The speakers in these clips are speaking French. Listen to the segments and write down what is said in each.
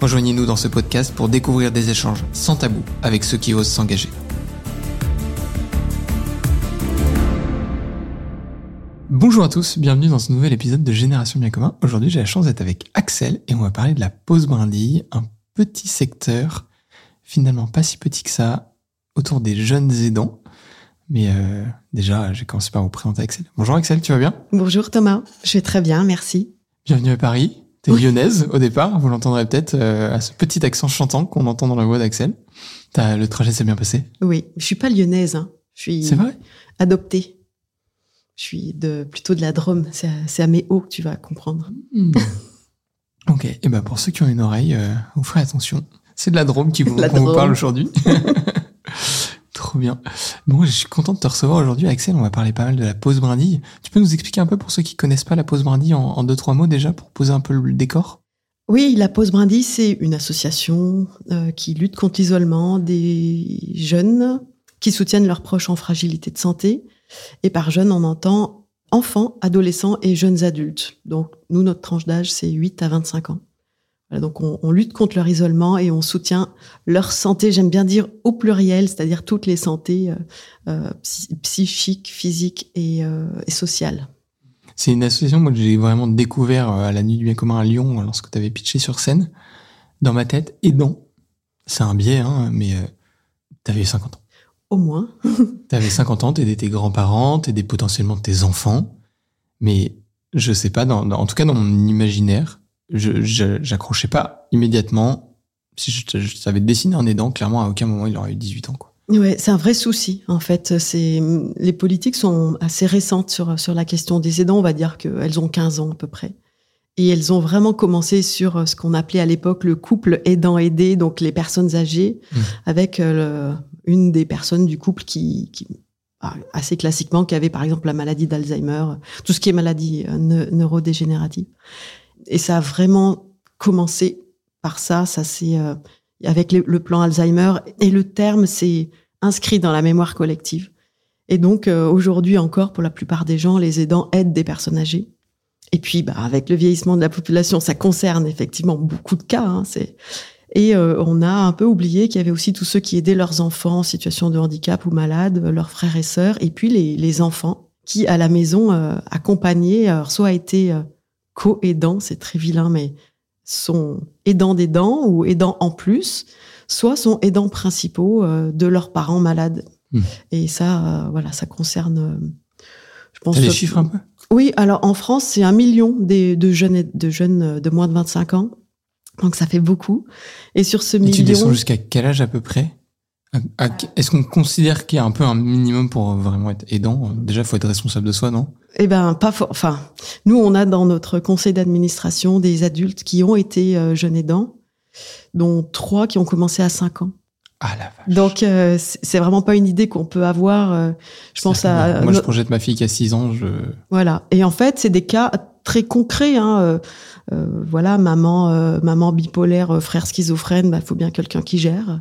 Rejoignez-nous dans ce podcast pour découvrir des échanges sans tabou avec ceux qui osent s'engager. Bonjour à tous, bienvenue dans ce nouvel épisode de Génération Bien Commun. Aujourd'hui, j'ai la chance d'être avec Axel et on va parler de la pause brindille, un petit secteur, finalement pas si petit que ça, autour des jeunes aidants. Mais euh, déjà, j'ai commencé par vous présenter Axel. Bonjour Axel, tu vas bien? Bonjour Thomas, je vais très bien, merci. Bienvenue à Paris. T'es lyonnaise au départ, vous l'entendrez peut-être euh, à ce petit accent chantant qu'on entend dans la voix d'Axel. Le trajet s'est bien passé? Oui, je suis pas lyonnaise, hein. je suis vrai? adoptée. Je suis de, plutôt de la Drôme, c'est à, mes hauts que tu vas comprendre. Hmm. Ok, et ben pour ceux qui ont une oreille, euh, vous ferez attention. C'est de la Drôme qui vous, La parle aujourd'hui. Trop bien. Bon, je suis content de te recevoir aujourd'hui, Axel. On va parler pas mal de la pause brindille. Tu peux nous expliquer un peu pour ceux qui connaissent pas la pause brindille en, en deux trois mots déjà pour poser un peu le décor? Oui, la Pause Brindille, c'est une association euh, qui lutte contre l'isolement des jeunes qui soutiennent leurs proches en fragilité de santé. Et par jeunes, on entend enfants, adolescents et jeunes adultes. Donc, nous, notre tranche d'âge, c'est 8 à 25 ans. Voilà, donc, on, on lutte contre leur isolement et on soutient leur santé, j'aime bien dire au pluriel, c'est-à-dire toutes les santé euh, euh, psy- psychiques, physiques et, euh, et sociales. C'est une association moi, que j'ai vraiment découvert à la Nuit du Bien Commun à Lyon lorsque tu avais pitché sur scène. Dans ma tête, aidant, c'est un biais, hein, mais euh, t'avais 50 ans. Au moins. T'avais 50 ans, t'aidais tes grands-parents, t'aidais potentiellement tes enfants. Mais je sais pas, dans, dans- en tout cas dans mon imaginaire, je je- j'accrochais pas immédiatement. Si je, je savais dessiner un aidant, clairement, à aucun moment il aurait eu 18 ans. Quoi. Ouais, c'est un vrai souci en fait. C'est les politiques sont assez récentes sur sur la question des aidants. On va dire qu'elles ont 15 ans à peu près, et elles ont vraiment commencé sur ce qu'on appelait à l'époque le couple aidant-aidé, donc les personnes âgées, Mmh. avec euh, le- une des personnes du couple qui, qui ah, assez classiquement qui avait par exemple la maladie d'Alzheimer, tout ce qui est maladie euh, neu- neurodégénérative. Et ça a vraiment commencé par ça. Ça c'est euh, avec le, plan Alzheimer et le terme c'est inscrit dans la mémoire collective. Et donc euh, aujourd'hui encore, pour la plupart des gens, les aidants aident des personnes âgées. Et puis, bah, avec le vieillissement de la population, ça concerne effectivement beaucoup de cas. Hein, c'est et euh, on a un peu oublié qu'il y avait aussi tous ceux qui aidaient leurs enfants en situation de handicap ou malades, euh, leurs frères et sœurs, et puis les, les enfants qui, à la maison, euh, accompagnaient, alors, soit étaient euh, co-aidants, c'est très vilain, mais sont aidants d'aidants ou aidants en plus, soit sont aidants principaux euh, de leurs parents malades. Hmm. Et ça, euh, voilà, ça concerne, euh, je pense. Les chiffres un peu? Oui, alors en France, c'est un million des- de jeunes, de jeunes de moins de 25 ans. Donc ça fait beaucoup. Et sur ce Et tu descends jusqu'à quel âge à peu près? Est-ce qu'on considère qu'il y a un peu un minimum pour vraiment être aidant? Déjà, faut être responsable de soi, non? Eh ben pas for- Enfin, nous on a dans notre conseil d'administration des adultes qui ont été euh, jeunes aidants, dont trois qui ont commencé à 5 ans. Ah la vache. Donc euh, c'est vraiment pas une idée qu'on peut avoir. euh, je pense à Moi, je projette ma fille qui a 6 ans, je... Voilà. Et en fait, c'est des cas très concrets. Hein. euh, voilà, maman, maman bipolaire, frère schizophrène, il faut bien quelqu'un qui gère.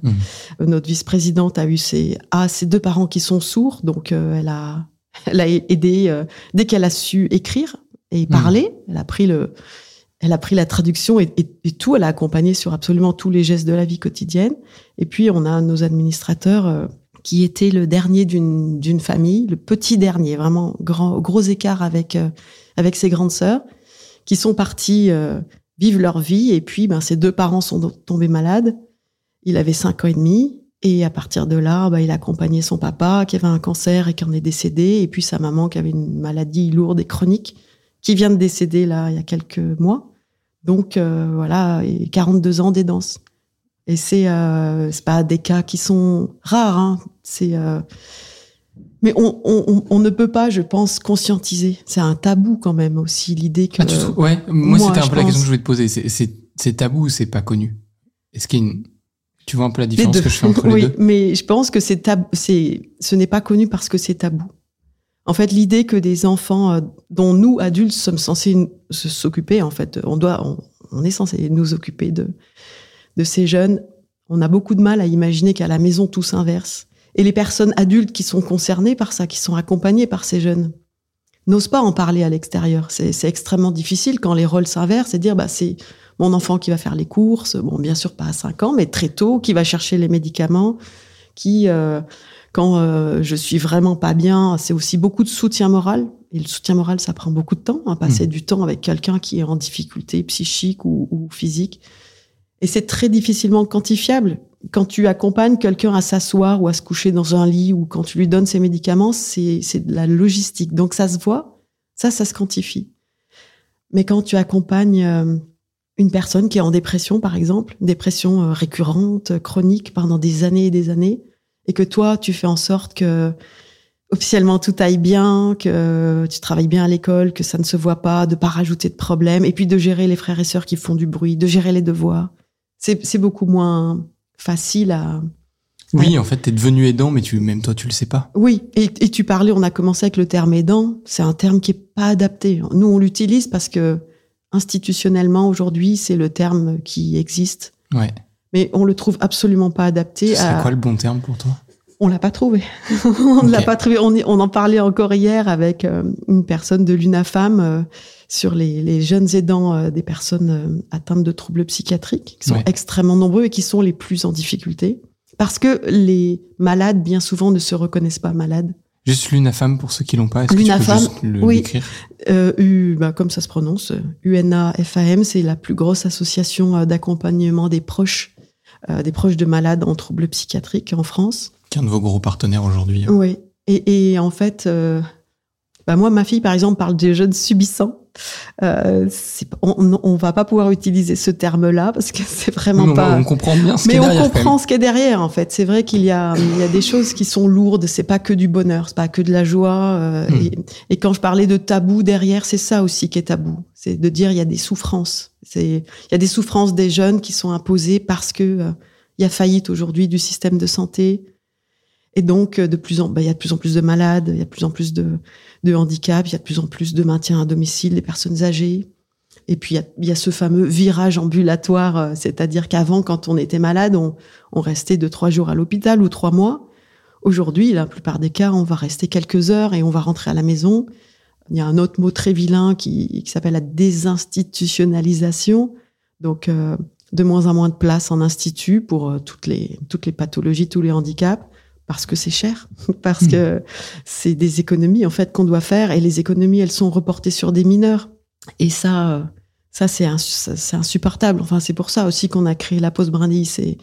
Euh, notre vice-présidente a eu ses, a ses deux parents qui sont sourds, donc elle a, elle a aidé euh, dès qu'elle a su écrire et parler. Elle a pris le, elle a pris la traduction et, et- et tout. Elle a accompagné sur absolument tous les gestes de la vie quotidienne. Et puis on a nos administrateurs. euh, qui était le dernier d'une d'une famille, le petit dernier, vraiment grand gros écart avec euh, avec ses grandes sœurs, qui sont partis euh, vivre leur vie et puis ben ses deux parents sont tombés malades. Il avait cinq ans et demi et à partir de là, ben, il a accompagné son papa qui avait un cancer et qui en est décédé et puis sa maman qui avait une maladie lourde et chronique qui vient de décéder là il y a quelques mois. Donc euh, voilà, et 42 ans d'aidance. Et c'est euh, c'est pas des cas qui sont rares. Hein. C'est euh, mais on, on, on- ne peut pas, je pense, conscientiser. C'est un tabou quand même aussi l'idée que. Ah, tu trouves- ouais, moi, moi, c'était un peu la question que je voulais te poser. C'est tabou ou c'est pas connu? Est-ce qu'il y a une... Tu vois un peu la différence que je fais entre les oui, deux mais je pense que c'est tab... c'est ce n'est pas connu parce que c'est tabou. En fait, l'idée que des enfants euh, dont nous adultes sommes censés s'occuper, en fait, on doit, on, on est censé nous occuper de de ces jeunes. On a beaucoup de mal à imaginer qu'à la maison tout s'inverse. Et les personnes adultes qui sont concernées par ça, qui sont accompagnées par ces jeunes, n'osent pas en parler à l'extérieur. C'est c'est extrêmement difficile quand les rôles s'inversent et dire bah c'est mon enfant qui va faire les courses, bon bien sûr pas à 5 ans, mais très tôt, qui va chercher les médicaments, qui euh, quand euh, je suis vraiment pas bien, c'est aussi beaucoup de soutien moral. Et le soutien moral, ça prend beaucoup de temps, hein, passer du temps avec quelqu'un qui est en difficulté psychique ou, ou physique. Et c'est très difficilement quantifiable. Quand tu accompagnes quelqu'un à s'asseoir ou à se coucher dans un lit ou quand tu lui donnes ses médicaments, c'est c'est de la logistique. Donc ça se voit, ça, ça se quantifie. Mais quand tu accompagnes euh, une personne qui est en dépression, par exemple, une dépression euh, récurrente, euh, chronique pendant des années et des années, et que toi, tu fais en sorte que officiellement tout aille bien, que tu travailles bien à l'école, que ça ne se voit pas, de pas rajouter de problèmes, et puis de gérer les frères et sœurs qui font du bruit, de gérer les devoirs. C'est c'est beaucoup moins facile à... Oui, en fait, t'es devenu aidant, mais tu, même toi, tu le sais pas. Oui, et, et tu parlais, on a commencé avec le terme aidant, c'est un terme qui est pas adapté. Nous, on l'utilise parce que institutionnellement, aujourd'hui, c'est le terme qui existe. Ouais. Mais on le trouve absolument pas adapté. C'est à- quoi le bon terme pour toi? On l'a pas trouvé. on ne l'a pas trouvé. On, y- on en parlait encore hier avec euh, une personne de l'UNAFAM euh, sur les, les jeunes aidants euh, des personnes atteintes de troubles psychiatriques, qui sont Ouais. extrêmement nombreux et qui sont les plus en difficulté. Parce que les malades, bien souvent, ne se reconnaissent pas malades. Juste l'UNAFAM pour ceux qui l'ont pas. Est-ce que tu peux L'UNAFAM, juste le oui. Euh, U, bah, comme ça se prononce, UNAFAM, c'est la plus grosse association euh, d'accompagnement des proches, euh, des proches de malades en troubles psychiatriques en France. Qu'un de vos gros partenaires aujourd'hui. hein. Oui. Et, et en fait, euh, bah moi, ma fille, par exemple, parle des jeunes subissants. Euh, on, on va pas pouvoir utiliser ce terme-là parce que c'est vraiment Non, pas. On comprend bien ce qu'il Mais y a on derrière, comprend ce qu'il y a derrière, en fait. C'est vrai qu'il y a, il y a des choses qui sont lourdes. C'est pas que du bonheur, c'est pas que de la joie. euh, Hmm. et, et quand je parlais de tabou derrière, c'est ça aussi qui est tabou. C'est de dire il y a des souffrances. C'est, il y a des souffrances des jeunes qui sont imposées parce que euh, il y a faillite aujourd'hui du système de santé. Et donc, euh, de plus en, bah, il y a de plus en plus de malades, il y a de plus en plus de, de handicaps, il y a de plus en plus de maintien à domicile des personnes âgées. Et puis, il y a, y a ce fameux virage ambulatoire, euh, c'est-à-dire qu'avant, quand on était malade, on, on restait de trois jours à l'hôpital ou trois mois. Aujourd'hui, la plupart des cas, on va rester quelques heures et on va rentrer à la maison. Il y a un autre mot très vilain qui, qui s'appelle la désinstitutionnalisation. Donc, euh, de moins en moins de place en institut pour euh, toutes les, toutes les pathologies, tous les handicaps, parce que c'est cher, parce Hmm. que c'est des économies en fait qu'on doit faire et les économies, elles sont reportées sur des mineurs. Et ça, euh, ça c'est insupportable. Enfin, c'est pour ça aussi qu'on a créé la pause brindille. C'est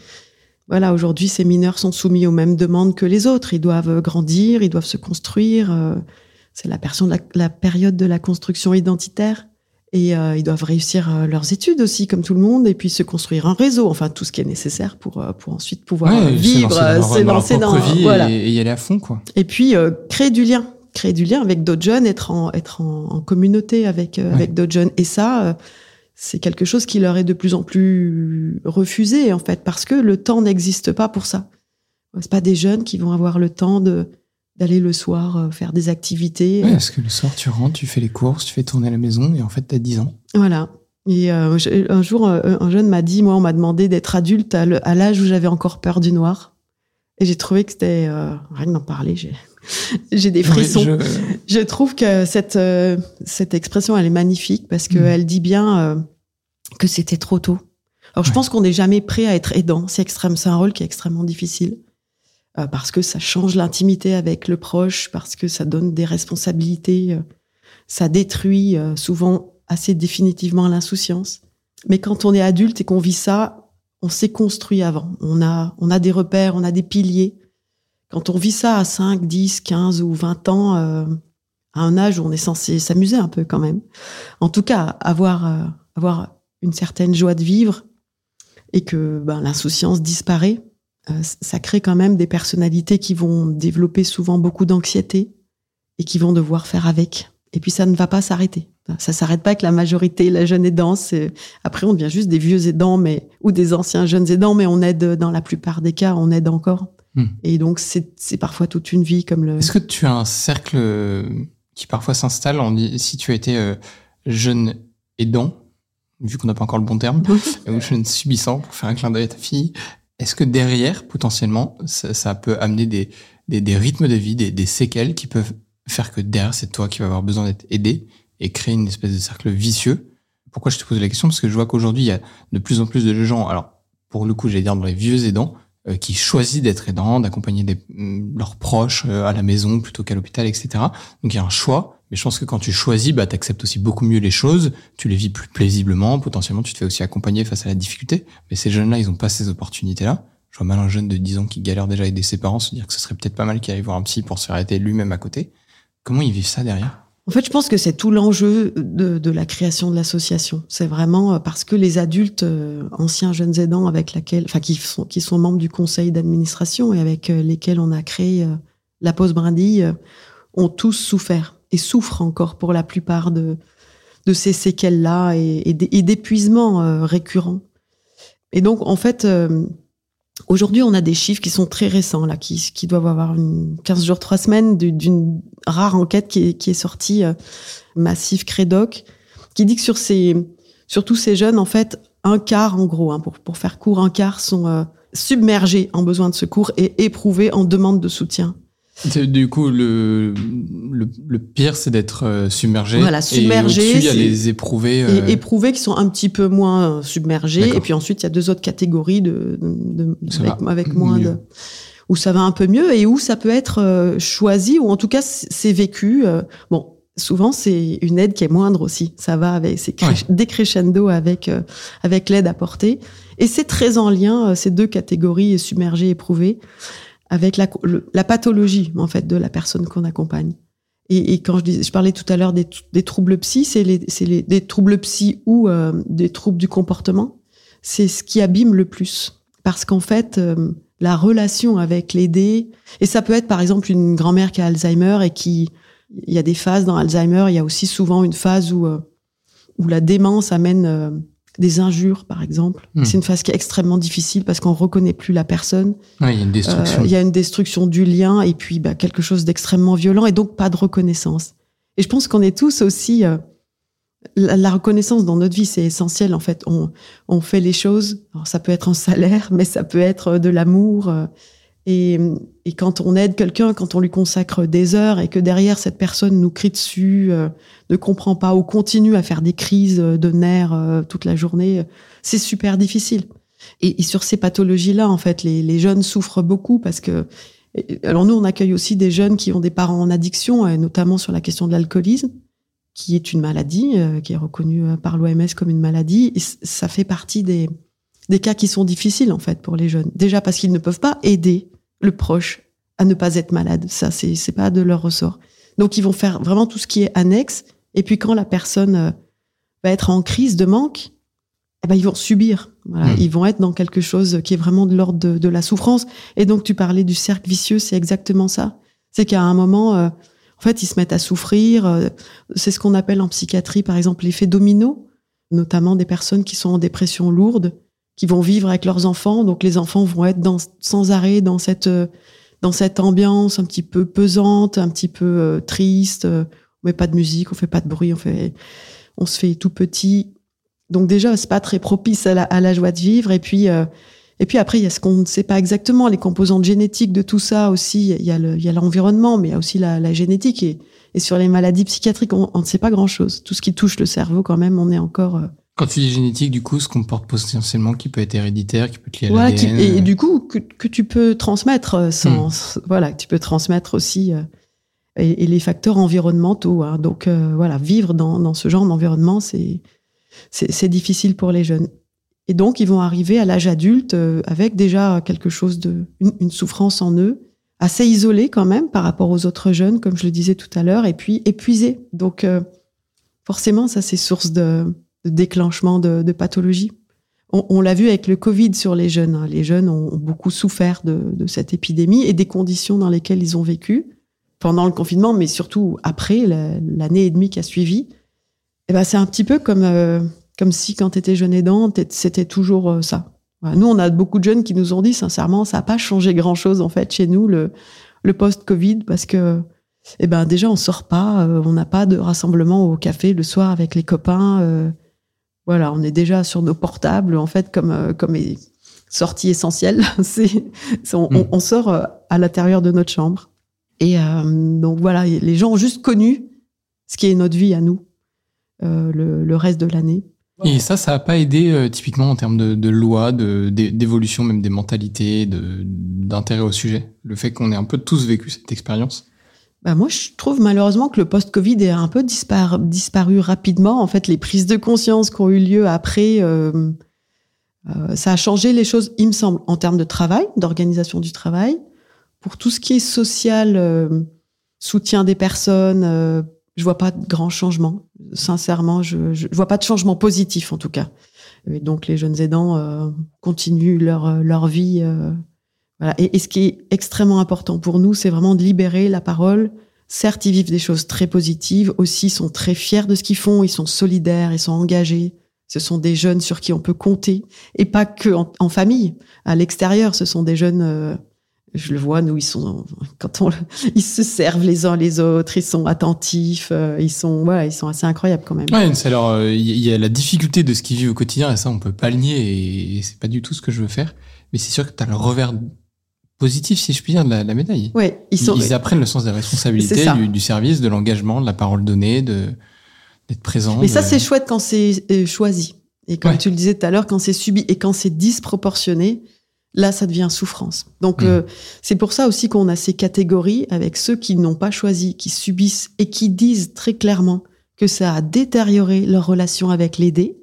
voilà, aujourd'hui, ces mineurs sont soumis aux mêmes demandes que les autres. Ils doivent grandir, ils doivent se construire. euh, c'est la, personne- la, la période de la construction identitaire. Et euh, ils doivent réussir euh, leurs études aussi, comme tout le monde, et puis se construire un réseau, enfin tout ce qui est nécessaire pour, euh, pour ensuite pouvoir euh, Ouais, vivre, se lancer dans vie voilà. et, et y aller à fond, quoi. Et puis euh, créer du lien, créer du lien avec d'autres jeunes, être en être en, en communauté avec euh, Ouais. avec d'autres jeunes. Et ça, c'est quelque chose qui leur est de plus en plus refusé en fait, parce que le temps n'existe pas pour ça. C'est pas des jeunes qui vont avoir le temps de d'aller le soir euh, faire des activités. Ouais, parce que le soir, tu rentres, tu fais les courses, tu fais tourner la maison, et en fait, t'as 10 ans. Voilà. Et euh, un jour, euh, un jeune m'a dit, moi, on m'a demandé d'être adulte à l'âge où j'avais encore peur du noir. Et j'ai trouvé que c'était euh, rien d'en parler. J'ai j'ai des frissons. Je- Je trouve que cette, euh, cette expression, elle est magnifique parce qu'elle dit bien euh, que c'était trop tôt. Alors, je pense qu'on n'est jamais prêt à être aidant. C'est extrême, c'est un rôle qui est extrêmement difficile euh, parce que ça change l'intimité avec le proche, parce que ça donne des responsabilités, euh, ça détruit euh, souvent assez définitivement l'insouciance. Mais quand on est adulte et qu'on vit ça, on s'est construit avant. On a, on a des repères, on a des piliers. Quand on vit ça à 5, 10, 15 ou 20 ans, euh, à un âge où on est censé s'amuser un peu quand même. En tout cas, avoir, euh, avoir une certaine joie de vivre et que ben, l'insouciance disparaît, ça crée quand même des personnalités qui vont développer souvent beaucoup d'anxiété et qui vont devoir faire avec. Et puis ça ne va pas s'arrêter. Ça s'arrête pas avec la majorité, la jeune aidance. Après, on devient juste des vieux aidants, mais ou des anciens jeunes aidants, mais on aide dans la plupart des cas, on aide encore. Hmm. Et donc c'est parfois toute une vie comme le. Est-ce que tu as un cercle qui parfois s'installe si tu as été euh, jeune aidant, vu qu'on n'a pas encore le bon terme, ou jeune subissant pour faire un clin d'œil à ta fille, est-ce que derrière, potentiellement, ça, peut amener des, des, rythmes de vie, des, des séquelles qui peuvent faire que derrière, c'est toi qui vas avoir besoin d'être aidé et créer une espèce de cercle vicieux? Pourquoi je te pose la question? Parce que je vois qu'aujourd'hui, il y a de plus en plus de gens, alors pour le coup, j'allais dire dans les vieux aidants, euh, qui choisissent d'être aidants, d'accompagner mm, leurs proches euh, à la maison plutôt qu'à l'hôpital, etc. Donc il y a un choix. Mais je pense que quand tu choisis, bah, tu acceptes aussi beaucoup mieux les choses, tu les vis plus plaisiblement, potentiellement tu te fais aussi accompagner face à la difficulté. Mais ces jeunes-là, ils ont pas ces opportunités-là. Je vois mal un jeune de 10 ans qui galère déjà à aider ses parents, se dire que ce serait peut-être pas mal qu'il aille voir un psy pour se faire aider lui-même à côté. Comment ils vivent ça derrière? En fait, je pense que c'est tout l'enjeu de, la création de l'association. C'est vraiment euh, parce que les adultes, euh, anciens jeunes aidants, avec laquelle, enfin, qui sont, qui sont membres du conseil d'administration et avec euh, lesquels on a créé la pause brindille, ont tous souffert et souffrent encore pour la plupart de, de ces séquelles-là et, et d'épuisements récurrents. Et donc, en fait, Aujourd'hui, on a des chiffres qui sont très récents, là, qui, qui doivent avoir une 15 jours, 3 semaines d'une rare enquête qui est, sortie, euh, Massif Crédoc, qui dit que sur ces, sur tous ces jeunes, en fait, un quart, en gros, hein, pour, pour faire court, un quart sont euh, submergés en besoin de secours et éprouvés en demande de soutien. Du coup, le, le, pire, c'est d'être euh, submergé. Voilà, submergé. Et il y a les éprouvés. Euh... éprouvés qui sont un petit peu moins euh, submergés. Et puis ensuite, il y a deux autres catégories de, de, avec, moins de où ça va un peu mieux et où ça peut être choisi ou en tout cas c'est vécu. bon, souvent c'est une aide qui est moindre aussi. Ça va avec c'est décrescendo avec avec l'aide apportée et c'est très en lien ces deux catégories submergées éprouvées avec la, la, pathologie en fait de la personne qu'on accompagne. Et, et, quand je, dis, je parlais tout à l'heure des, des, troubles psy, c'est les, les, des troubles psy ou euh, des troubles du comportement. C'est ce qui abîme le plus parce qu'en fait euh, la relation avec l'aider et ça peut être par exemple une grand-mère qui a Alzheimer et qui il y a des phases dans Alzheimer, il y a aussi souvent une phase où euh, où la démence amène des injures, par exemple. Hmm. C'est une phase qui est extrêmement difficile parce qu'on reconnaît plus la personne. il y a une destruction. Euh, il y a une destruction du lien et puis bah, quelque chose d'extrêmement violent et donc pas de reconnaissance. Et je pense qu'on est tous aussi euh, la, reconnaissance dans notre vie, c'est essentiel en fait. On, on fait les choses. Alors, ça peut être un salaire, mais ça peut être de l'amour. Euh, et, et, quand on aide quelqu'un, quand on lui consacre des heures et que derrière cette personne nous crie dessus, euh, ne comprend pas ou continue à faire des crises de nerfs euh, toute la journée, c'est super difficile. Et, sur ces pathologies-là, en fait, les, jeunes souffrent beaucoup parce que, alors nous, on accueille aussi des jeunes qui ont des parents en addiction, notamment sur la question de l'alcoolisme, qui est une maladie, euh, qui est reconnue par l'OMS comme une maladie. Et ça fait partie des, des cas qui sont difficiles en fait pour les jeunes. Déjà parce qu'ils ne peuvent pas aider le proche à ne pas être malade. Ça, c'est c'est pas de leur ressort. Donc ils vont faire vraiment tout ce qui est annexe. Et puis quand la personne euh, va être en crise de manque, eh ben ils vont subir. Voilà, mmh. ils vont être dans quelque chose qui est vraiment de l'ordre de, la souffrance. Et donc tu parlais du cercle vicieux, c'est exactement ça. C'est qu'à un moment, euh, en fait, ils se mettent à souffrir. Euh, c'est ce qu'on appelle en psychiatrie, par exemple, l'effet domino, notamment des personnes qui sont en dépression lourde qui vont vivre avec leurs enfants. Donc les enfants vont être dans, sans arrêt dans cette dans cette ambiance un petit peu pesante, un petit peu euh, triste. On met pas de musique, on fait pas de bruit, on fait on se fait tout petit. Donc déjà c'est pas très propice à la, à la joie de vivre. Et puis euh, et puis après il y a ce qu'on ne sait pas exactement, les composantes génétiques de tout ça aussi. Il y a le il y a l'environnement, mais il y a aussi la, la génétique et, et sur les maladies psychiatriques on, on ne sait pas grand chose. Tout ce qui touche le cerveau quand même, on est encore euh, quand tu dis génétique, du coup, ce qu'on porte potentiellement qui peut être héréditaire, qui peut être lié à l'ADN. Et, du coup, que, que, tu peux transmettre euh, sans, hmm. voilà, tu peux transmettre aussi euh, et, et, les facteurs environnementaux. Hein. Donc euh, voilà, vivre dans, dans ce genre d'environnement, c'est c'est difficile pour les jeunes. Et donc, ils vont arriver à l'âge adulte avec déjà quelque chose de une, une, souffrance en eux, assez isolée quand même par rapport aux autres jeunes, comme je le disais tout à l'heure, et puis épuisés. Donc forcément, ça c'est source de déclenchement de, pathologie. On, l'a vu avec le Covid sur les jeunes. Les jeunes ont, beaucoup souffert de, cette épidémie et des conditions dans lesquelles ils ont vécu. pendant le confinement, mais surtout après l'année et demie qui a suivi, eh ben c'est un petit peu comme euh, comme si quand tu étais jeune aidant, c'était toujours euh, ça. Nous, on a beaucoup de jeunes qui nous ont dit sincèrement, ça n'a pas changé grand chose en fait chez nous le le post-Covid parce que eh ben déjà on sort pas, euh, on n'a pas de rassemblement au café le soir avec les copains. Voilà, on est déjà sur nos portables en fait comme comme sortie essentielle. c'est on, on, sort à l'intérieur de notre chambre. Et donc voilà, les gens ont juste connu ce qui est notre vie à nous. Euh, le, reste de l'année. Et ça, ça n'a pas aidé euh, typiquement en termes de, de loi, d'évolution même des mentalités, d'intérêt au sujet? Le fait qu'on ait un peu tous vécu cette expérience? Bah moi, je trouve malheureusement que le post-Covid est un peu disparu rapidement. En fait, les prises de conscience qui ont eu lieu après, euh, ça a changé les choses, il me semble, en termes de travail, d'organisation du travail. Pour tout ce qui est social, soutien des personnes, je vois pas de grands changements. Sincèrement, je, je vois pas de changement positif en tout cas. Et donc les jeunes aidants euh, continuent leur euh, leur vie. Euh, voilà. Et, ce qui est extrêmement important pour nous, c'est vraiment de libérer la parole. Certes, ils vivent des choses très positives. Aussi, ils sont très fiers de ce qu'ils font. Ils sont solidaires, ils sont engagés. Ce sont des jeunes sur qui on peut compter, et pas que en, famille. À l'extérieur, ce sont des jeunes je le vois, nous, ils sont, quand on, ils se servent les uns les autres, ils sont attentifs, euh, ils sont, voilà, ils sont assez incroyables quand même. Ouais, alors, il y a la difficulté de ce qu'ils vivent au quotidien, et ça, on peut pas le nier, et c'est pas du tout ce que je veux faire. Mais c'est sûr que tu as le revers positif, si je puis dire, de la, médaille. Ouais, ils, sont, ils, apprennent le sens des responsabilités, du, service, de l'engagement, de la parole donnée, de d'être présent. Mais ça, c'est chouette quand c'est euh, choisi. Et comme tu le disais tout à l'heure, quand c'est subi et quand c'est disproportionné, là, ça devient souffrance. Donc, mmh. euh, c'est pour ça aussi qu'on a ces catégories avec ceux qui n'ont pas choisi, qui subissent et qui disent très clairement que ça a détérioré leur relation avec l'aider.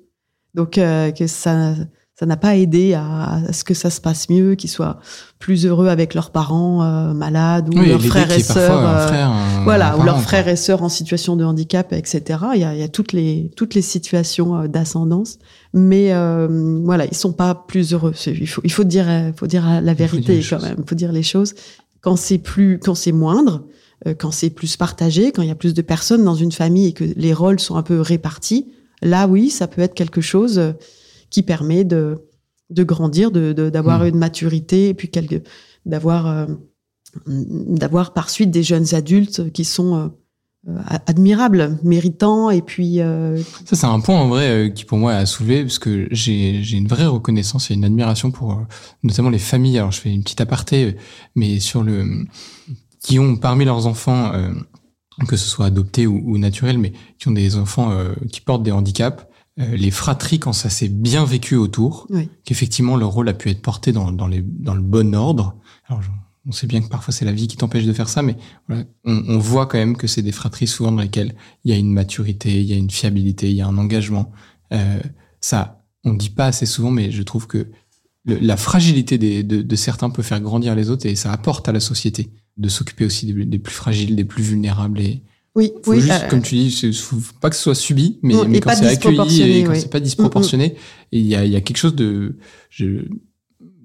Donc, euh, que ça ça n'a pas aidé à, ce que ça se passe mieux, qu'ils soient plus heureux avec leurs parents euh, malades ou leurs frères et sœurs, voilà, ou leurs frères et sœurs en situation de handicap, etc. Il y a, il y a toutes les toutes les situations d'ascendance, mais euh, voilà, ils sont pas plus heureux. Il faut il faut dire faut dire la vérité quand même, il faut dire les choses. Quand c'est plus quand c'est moindre, quand c'est plus partagé, quand il y a plus de personnes dans une famille et que les rôles sont un peu répartis, là oui, ça peut être quelque chose qui permet de, de grandir, de, d'avoir mmh. une maturité et puis d'avoir, euh, d'avoir par suite des jeunes adultes qui sont euh, admirables, méritants et puis. Euh, Ça c'est un point en vrai qui pour moi a soulevé parce que j'ai, j'ai une vraie reconnaissance et une admiration pour notamment les familles. Alors je fais une petite aparté, mais sur le qui ont parmi leurs enfants que ce soit adoptés ou, ou naturels, mais qui ont des enfants qui portent des handicaps euh, les fratries quand ça s'est bien vécu autour, qu'effectivement leur rôle a pu être porté dans, dans, les, dans le bon ordre. Alors, on sait bien que parfois c'est la vie qui t'empêche de faire ça, mais voilà, on, on, voit quand même que c'est des fratries souvent dans lesquelles il y a une maturité, il y a une fiabilité, il y a un engagement. Euh, ça, on dit pas assez souvent, mais je trouve que la fragilité des, de, de, certains peut faire grandir les autres et ça apporte à la société de s'occuper aussi des, des, plus fragiles, des plus vulnérables et, oui, oui. Juste, euh, comme tu dis, faut pas que ce soit subi, mais, mais quand c'est accueilli et quand c'est pas disproportionné, mm, mm. il y a, y a quelque chose de, je,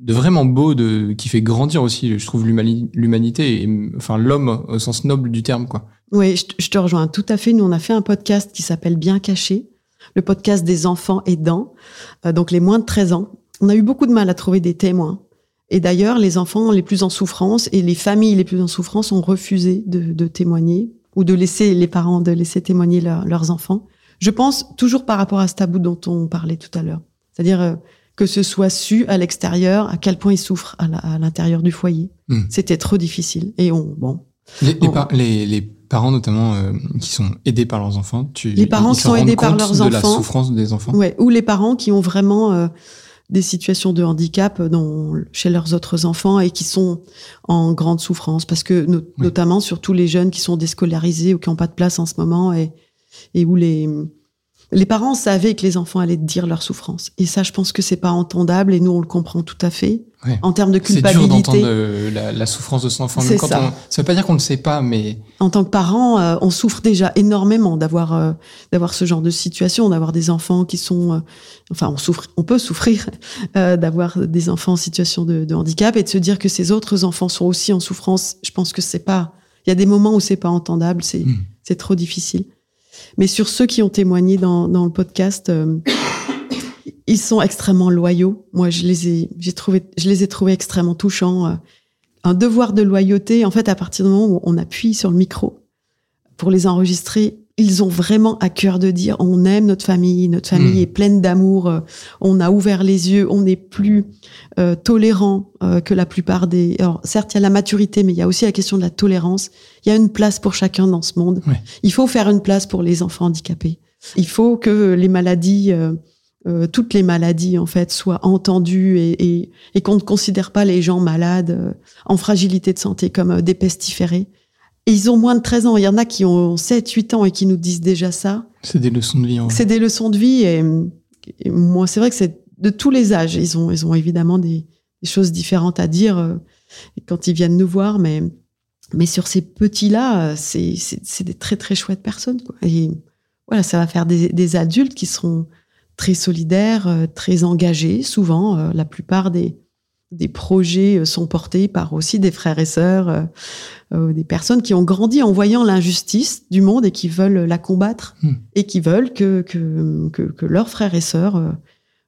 de vraiment beau, de qui fait grandir aussi, je trouve l'humanité, et enfin l'homme au sens noble du terme, quoi. Oui, je, te rejoins tout à fait. Nous, on a fait un podcast qui s'appelle Bien caché, le podcast des enfants aidants, euh, donc les moins de 13 ans. On a eu beaucoup de mal à trouver des témoins. Et d'ailleurs, les enfants les plus en souffrance et les familles les plus en souffrance ont refusé de, de témoigner ou de laisser les parents de laisser témoigner leurs enfants. Je pense toujours par rapport à ce tabou dont on parlait tout à l'heure, c'est-à-dire euh, que ce soit su à l'extérieur à quel point ils souffrent à l'intérieur du foyer. Hmm. C'était trop difficile et on bon. Les, les, parents notamment euh, qui sont aidés par leurs enfants, tu les parents qui sont aidés par leurs de enfants, la souffrance des enfants, ouais, ou les parents qui ont vraiment euh, des situations de handicap dans, chez leurs autres enfants et qui sont en grande souffrance parce que notamment surtout les jeunes qui sont déscolarisés ou qui n'ont pas de place en ce moment et, et où les les parents savaient que les enfants allaient dire leur souffrance. Et ça, je pense que c'est pas entendable et nous, on le comprend tout à fait. En termes de culpabilité. C'est dur d'entendre euh, la, la, souffrance de son enfant. Même quand ça. On, ça veut pas dire qu'on ne sait pas, mais. En tant que parent, euh, on souffre déjà énormément d'avoir, euh, d'avoir ce genre de situation, d'avoir des enfants qui sont, enfin, on souffre, on peut souffrir d'avoir des enfants en situation de, de handicap et de se dire que ces autres enfants sont aussi en souffrance. Je pense que c'est pas, Il y a des moments où c'est pas entendable, c'est Mm. c'est trop difficile. Mais sur ceux qui ont témoigné dans, dans le podcast, euh, ils sont extrêmement loyaux. Moi, je les ai, j'ai trouvé, je les ai trouvés extrêmement touchants. euh, Un devoir de loyauté. En fait, à partir du moment où on appuie sur le micro pour les enregistrer, ils ont vraiment à cœur de dire on aime notre famille, notre famille Mm. est pleine d'amour, euh, on a ouvert les yeux, on est plus euh, tolérant euh, que la plupart des. Alors, certes, il y a la maturité, mais il y a aussi la question de la tolérance. Il y a une place pour chacun dans ce monde. Ouais. Il faut faire une place pour les enfants handicapés. Il faut que les maladies, euh, euh, toutes les maladies en fait, soient entendues et, et, et qu'on ne considère pas les gens malades euh, en fragilité de santé comme des pestiférés. Et ils ont moins de 13 ans. Il y en a qui ont 7, 8 ans et qui nous disent déjà ça. C'est des leçons de vie. C'est des leçons de vie et, et moi, c'est vrai que c'est de tous les âges. Ils ont, ils ont évidemment des, des choses différentes à dire euh, quand ils viennent nous voir, mais, mais sur ces petits-là, c'est, c'est, des très très chouettes personnes. Quoi. Et voilà, ça va faire des, des adultes qui seront très solidaires, euh, très engagés. Souvent, euh, la plupart des, des projets euh, sont portés par aussi des frères et sœurs, euh, euh, des personnes qui ont grandi en voyant l'injustice du monde et qui veulent la combattre Hmm. et qui veulent que, que, que, que leurs frères et sœurs, euh,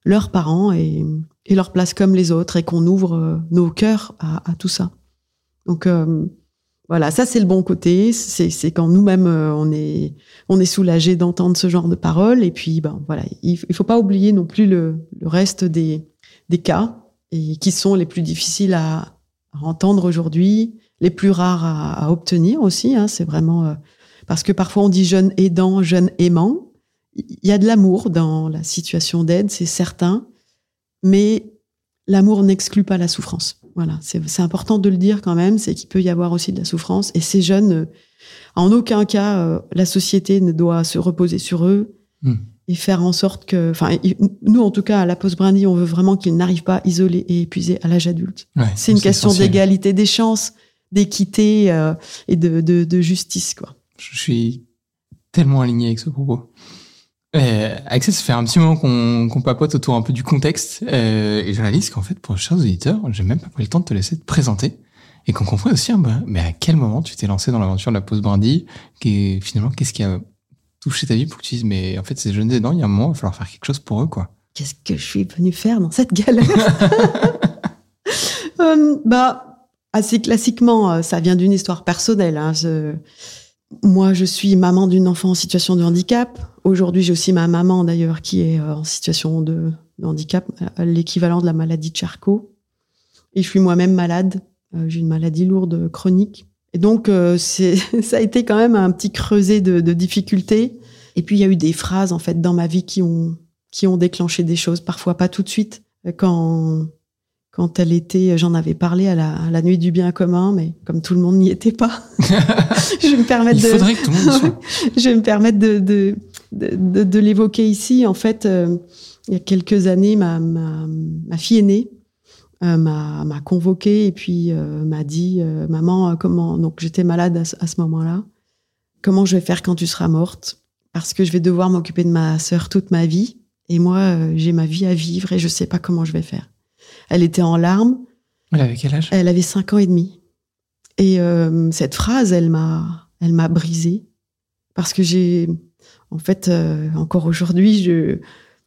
leurs parents aient, aient leur place comme les autres et qu'on ouvre euh, nos cœurs à, à tout ça. Donc euh, voilà, ça c'est le bon côté. C'est c'est quand nous-mêmes on est on est soulagé d'entendre ce genre de paroles. Et puis ben voilà, il, il faut pas oublier non plus le, le reste des des cas et qui sont les plus difficiles à, entendre aujourd'hui, les plus rares à, obtenir aussi. Hein, c'est vraiment euh, parce que parfois on dit jeune aidant, jeune aimant. Il y a de l'amour dans la situation d'aide, c'est certain, mais l'amour n'exclut pas la souffrance. Voilà, c'est c'est important de le dire quand même, c'est qu'il peut y avoir aussi de la souffrance. Et ces jeunes, euh, en aucun cas, euh, la société ne doit se reposer sur eux Hmm. Et faire en sorte que, enfin, nous en tout cas à la Poste Brandy, on veut vraiment qu'ils n'arrivent pas isolés et épuisés à l'âge adulte. Ouais, C'est une question d'égalité des chances, d'équité euh, et de, de, de justice, quoi. Je suis tellement aligné avec ce propos. Euh, Axel, ça fait un petit moment qu'on papote autour un peu du contexte. Euh, et je réalise qu'en fait, pour les chers auditeurs, j'ai même pas pris le temps de te laisser te présenter. Et qu'on comprenne aussi, peu, mais à quel moment tu t'es lancé dans l'aventure de la pause brandy qui Finalement, qu'est-ce qui a touché ta vie pour que tu dises, mais en fait, ces jeunes aidants, il y a un moment, il va falloir faire quelque chose pour eux, quoi. Qu'est-ce que je suis venue faire dans cette galère? Euh, Bah, assez classiquement, euh, ça vient d'une histoire personnelle. hein. Je- Moi, je suis maman d'une enfant en situation de handicap. Aujourd'hui, j'ai aussi ma maman, d'ailleurs, qui est euh, en situation de, de handicap, euh, l'équivalent de la maladie de Charcot. Et je suis moi-même malade. J'ai une maladie lourde chronique. Et donc, euh, c'est, ça a été quand même un petit creuset de, de difficultés. Et puis, il y a eu des phrases, en fait, dans ma vie qui ont, qui ont déclenché des choses, parfois pas tout de suite. Quand, quand elle était, j'en avais parlé à la, à la nuit du bien commun, mais comme tout le monde n'y était pas, je vais me permettre Il de, faudrait que tout le monde soit. je vais me permettre de, de, de, de- de l'évoquer ici. En fait, euh, il y a quelques années, ma, ma, ma fille aînée euh, m'a m'a convoquée et puis euh, m'a dit euh, Maman, euh, comment. Donc, j'étais malade à, ce- à ce moment-là. Comment je vais faire quand tu seras morte? Parce que je vais devoir m'occuper de ma sœur toute ma vie. Et moi, euh, j'ai ma vie à vivre et je sais pas comment je vais faire. Elle était en larmes. Elle avait quel âge? Elle avait cinq ans et demi. Et euh, cette phrase, elle m'a, elle m'a brisée parce que j'ai, en fait, euh, encore aujourd'hui, je,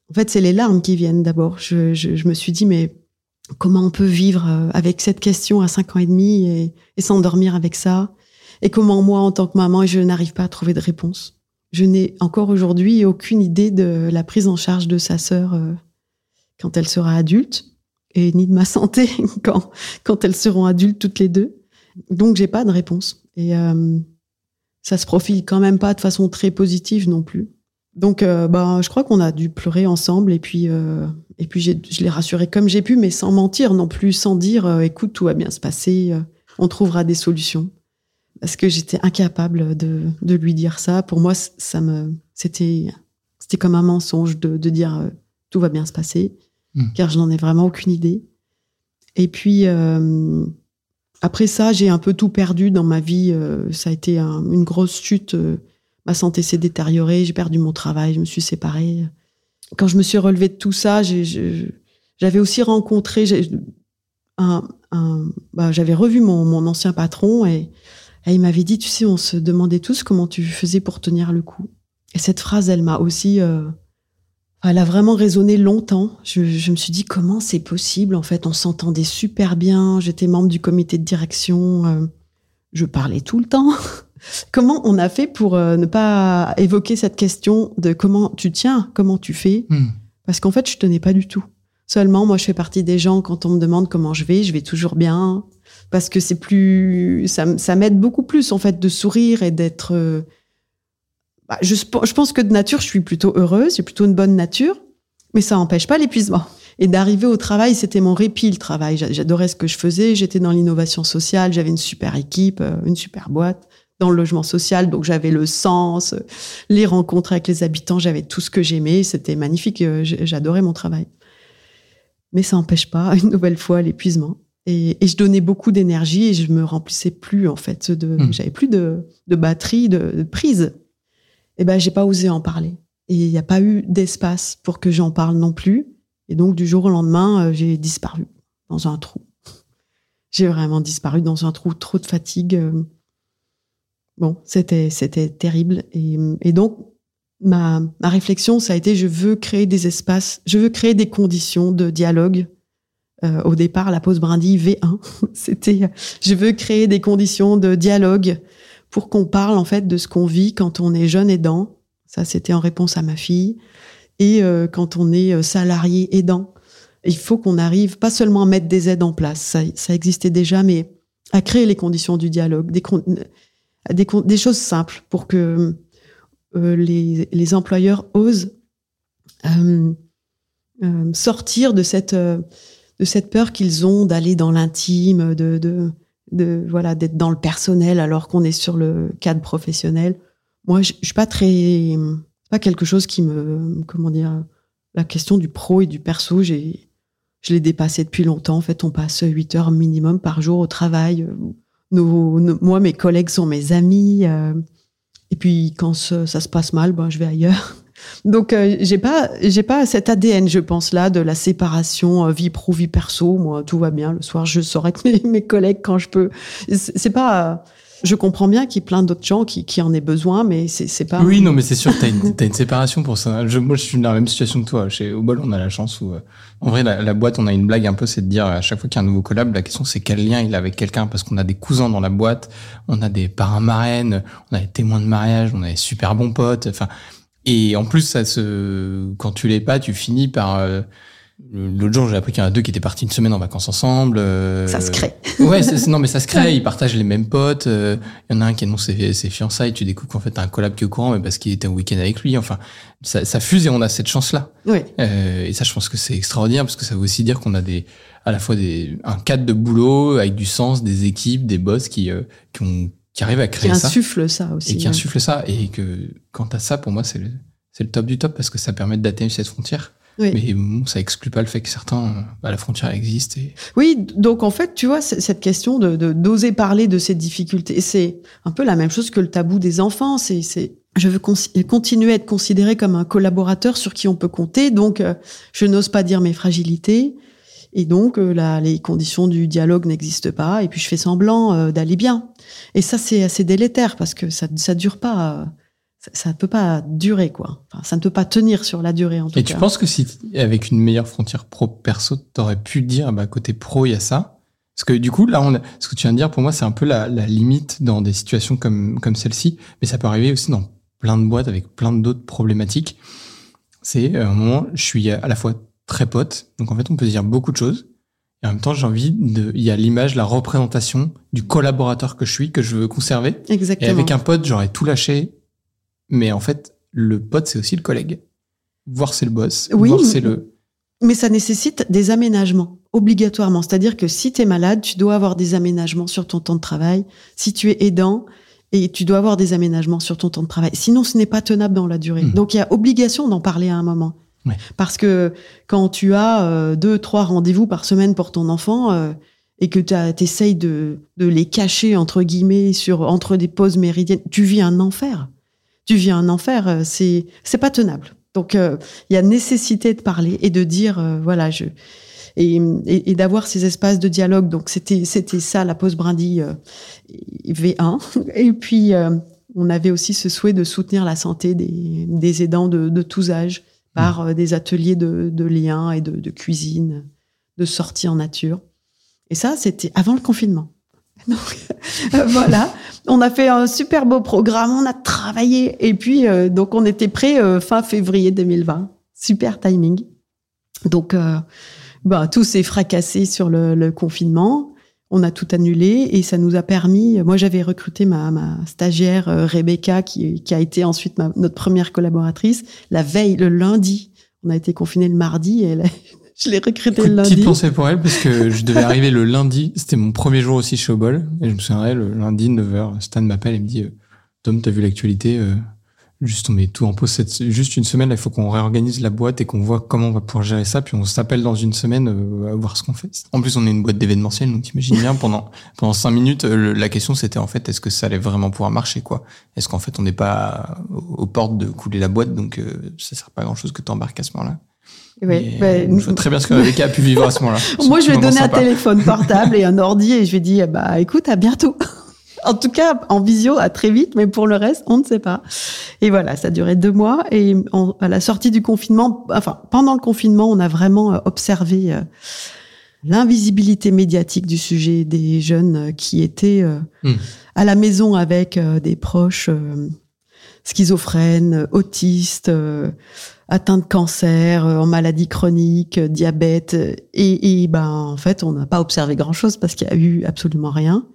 en fait, c'est les larmes qui viennent d'abord. Je, je, je me suis dit, mais comment on peut vivre euh, avec cette question à cinq ans et demi et, s'endormir avec ça? Et comment moi, en tant que maman, je n'arrive pas à trouver de réponse? Je n'ai encore aujourd'hui aucune idée de la prise en charge de sa sœur euh, quand elle sera adulte et ni de ma santé quand quand elles seront adultes toutes les deux. Donc j'ai pas de réponse et euh, ça se profile quand même pas de façon très positive non plus. Donc euh, bah je crois qu'on a dû pleurer ensemble et puis euh, et puis je l'ai rassurée comme j'ai pu mais sans mentir non plus sans dire euh, écoute tout va bien se passer euh, on trouvera des solutions parce que j'étais incapable de de lui dire ça pour moi ça me c'était c'était comme un mensonge de de dire euh, tout va bien se passer Mm. car je n'en ai vraiment aucune idée. Et puis, après ça, j'ai un peu tout perdu dans ma vie. ça a été un- une grosse chute. ma santé s'est détériorée, j'ai perdu mon travail, je me suis séparée. Quand je me suis relevée de tout ça, j'avais aussi rencontré un, bah, j'avais revu mon, ancien patron et, il m'avait dit, tu sais, on se demandait tous comment tu faisais pour tenir le coup. Et cette phrase, elle m'a aussi, euh, elle a vraiment résonné longtemps. Je, je me suis dit, comment c'est possible En fait, on s'entendait super bien. J'étais membre du comité de direction. euh, je parlais tout le temps. comment on a fait pour euh, ne pas évoquer cette question de comment tu tiens, comment tu fais? Hmm. Parce qu'en fait, je tenais pas du tout. Seulement, moi, je fais partie des gens, quand on me demande comment je vais, je vais toujours bien. Parce que c'est plus. Ça, m'aide beaucoup plus, en fait, de sourire et d'être. euh, bah, je, je pense que de nature, je suis plutôt heureuse, j'ai plutôt une bonne nature, mais ça n'empêche pas l'épuisement. Et d'arriver au travail, c'était mon répit, le travail. J'a- J'adorais ce que je faisais, j'étais dans l'innovation sociale, j'avais une super équipe, euh, une super boîte dans le logement social, donc j'avais le sens, euh, les rencontres avec les habitants, j'avais tout ce que j'aimais, c'était magnifique, euh, j'adorais mon travail. Mais ça n'empêche pas, une nouvelle fois, l'épuisement. Et, et je donnais beaucoup d'énergie et je me remplissais plus, en fait. De, Mm. J'avais plus de, de batterie, de, de prise. Et ben, j'ai pas osé en parler. Et il n'y a pas eu d'espace pour que j'en parle non plus. Et donc, du jour au lendemain, euh, j'ai disparu dans un trou. J'ai vraiment disparu dans un trou, trop de fatigue. Bon, c'était, c'était terrible. Et, et donc, ma, ma réflexion, ça a été, je veux créer des espaces, je veux créer des conditions de dialogue. Euh, au départ, la pause brindille V1, c'était, je veux créer des conditions de dialogue pour qu'on parle en fait de ce qu'on vit quand on est jeune aidant. Ça, c'était en réponse à ma fille. Et euh, quand on est euh, salarié aidant, il faut qu'on arrive pas seulement à mettre des aides en place, ça, ça existait déjà, mais à créer les conditions du dialogue, des, des choses simples pour que euh, les, les employeurs osent euh, euh, sortir de cette, euh, de cette peur qu'ils ont d'aller dans l'intime, de, de, de voilà d'être dans le personnel alors qu'on est sur le cadre professionnel. Moi, je, suis pas très, pas quelque chose qui me, comment dire, la question du pro et du perso, j'ai, je l'ai dépassé depuis longtemps. En fait, on passe 8 heures minimum par jour au travail. Moi, mes collègues sont mes amis. euh, et puis, quand ça, se passe mal, ben, je vais ailleurs. Donc, euh, j'ai pas, j'ai pas cet ADN, je pense là, de la séparation euh, vie pro vie perso. Moi, tout va bien. Le soir, je sors avec mes, mes collègues quand je peux. C'est pas. Je comprends bien qu'il y ait plein d'autres gens qui, qui en aient besoin, mais c'est pas. Oui, non, mais c'est sûr, t'as une, une séparation pour ça. Je, moi, je suis dans la même situation que toi. Chez Obol, on a la chance où, euh, en vrai, la, la boîte, on a une blague un peu, c'est de dire à chaque fois qu'il y a un nouveau collab, la question c'est quel lien il a avec quelqu'un, parce qu'on a des cousins dans la boîte, on a des parrains marraines, on a des témoins de mariage, on a des super bons potes. Enfin, et en plus, ça se, quand tu l'es pas, tu finis par. euh, L'autre jour, j'ai appris qu'il y en a deux qui étaient partis une semaine en vacances ensemble. euh, Ça se crée. Ouais, non, mais ça se crée. Ils partagent les mêmes potes. euh, Il y en a un qui annonce ses, ses fiançailles. Tu découvres qu'en fait, t'as un collab qui est au courant, mais parce qu'il était au week-end avec lui. Enfin, ça, ça fuse et on a cette chance-là. Oui. Euh, et ça, je pense que c'est extraordinaire parce que ça veut aussi dire qu'on a des, à la fois des, un cadre de boulot avec du sens, des équipes, des boss qui, qui ont, qui arrivent à Qui créer ça insuffle ça aussi. et qui ouais. insufflent ça. Et que quand t'as ça, pour moi, c'est le, c'est le top du top parce que ça permet d'atteindre cette frontière. Oui. Mais bon, ça exclut pas le fait que certains, bah, la frontière existe et Oui, donc en fait, tu vois, cette question de de- d'oser parler de ces difficultés, c'est un peu la même chose que le tabou des enfants. C'est, c'est, je veux continuer à être considéré comme un collaborateur sur qui on peut compter, donc euh, je n'ose pas dire mes fragilités, et donc euh, là, les conditions du dialogue n'existent pas, et puis je fais semblant euh, d'aller bien. Et ça, c'est assez délétère parce que ça, ça dure pas, ça, ça peut pas durer quoi. Enfin, ça ne peut pas tenir sur la durée en tout Et cas. tu penses que si, avec une meilleure frontière pro-perso, t'aurais pu dire, bah, côté pro, il y a ça? Parce que du coup, là, on a- ce que tu viens de dire, pour moi, c'est un peu la, la limite dans des situations comme, comme celle-ci. Mais ça peut arriver aussi dans plein de boîtes avec plein d'autres problématiques. C'est, euh, un moment, je suis à la fois très pote. Donc, en fait, on peut dire beaucoup de choses. Et en même temps, j'ai envie de, il y a l'image, la représentation du collaborateur que je suis, que je veux conserver. Et Exactement. avec un pote, j'aurais tout lâché. Mais en fait, le pote, c'est aussi le collègue. Voir, c'est le boss. Oui, Voir, c'est mais- le. Mais ça nécessite des aménagements, obligatoirement. C'est-à-dire que si tu es malade, tu dois avoir des aménagements sur ton temps de travail. Si tu es aidant, et tu dois avoir des aménagements sur ton temps de travail. Sinon, ce n'est pas tenable dans la durée. Mhm. Donc, il y a obligation d'en parler à un moment. Ouais. Parce que quand tu as euh, deux, trois rendez-vous par semaine pour ton enfant euh, et que tu essayes de, de les cacher, entre guillemets, sur, entre des pauses méridiennes, tu vis un enfer. Tu vis un enfer. euh, C'est c'est pas tenable. Donc, euh, il y a nécessité de parler et de dire, euh, voilà, je, et, et, et d'avoir ces espaces de dialogue. Donc c'était c'était ça la pause brindille euh, V1. Et puis on avait aussi ce souhait de soutenir la santé des, des aidants de, de tous âges par des ateliers de, de liens et de, de cuisine, de sortie en nature. Et ça, c'était avant le confinement. Donc, euh, voilà, on a fait un super beau programme, on a travaillé et puis euh, donc on était prêt euh, fin février 2020. Super timing. Donc bah, tout s'est fracassé sur le, confinement. On a tout annulé et ça nous a permis. Moi, j'avais recruté ma, stagiaire Rebecca, qui, a été ensuite notre première collaboratrice. La veille, le lundi, on a été confiné le mardi et elle, je l'ai recrutée le lundi. Petite pensée pour elle, parce que je devais arriver le lundi. C'était mon premier jour aussi chez Obol. Et je me souviendrai, le lundi, 9h, Stan m'appelle et me dit, euh, Tom, t'as vu l'actualité? euh, Juste, on met tout en pause cette, juste une semaine, là, il faut qu'on réorganise la boîte et qu'on voit comment on va pouvoir gérer ça, puis on s'appelle dans une semaine euh, à voir ce qu'on fait. En plus, on est une boîte d'événementiel, donc t'imagines bien, pendant, pendant cinq minutes, le- la question c'était en fait, est-ce que ça allait vraiment pouvoir marcher, quoi? Est-ce qu'en fait, on n'est pas aux aux portes de couler la boîte, donc euh, ça sert pas à grand chose que t'embarques à ce moment-là? Mais, bah, je vois très bien ce que Rebecca a pu vivre à ce moment-là. Moi, je vais un donner un sympa. téléphone portable et un ordi et je vais dire, bah, écoute, à bientôt. en tout cas, en visio, à très vite, mais pour le reste, on ne sait pas. Et voilà, ça a duré deux mois. Et à la sortie du confinement, enfin, pendant le confinement, on a vraiment euh, observé euh, l'invisibilité médiatique du sujet des jeunes euh, qui étaient euh, Hmm. à la maison avec euh, des proches schizophrènes, autistes, atteints de cancer, euh, en maladie chronique, euh, diabète. euh, Et, et ben, en fait, on n'a pas observé grand-chose parce qu'il y a eu absolument rien.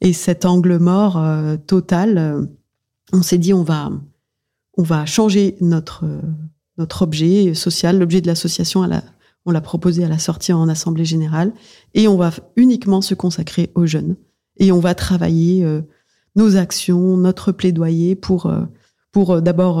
Et cet angle mort euh, total, on s'est dit on va, on va changer notre notre objet social, l'objet de l'association. la- On l'a proposé à la sortie en assemblée générale et on va uniquement se consacrer aux jeunes et on va travailler nos actions, notre plaidoyer pour pour d'abord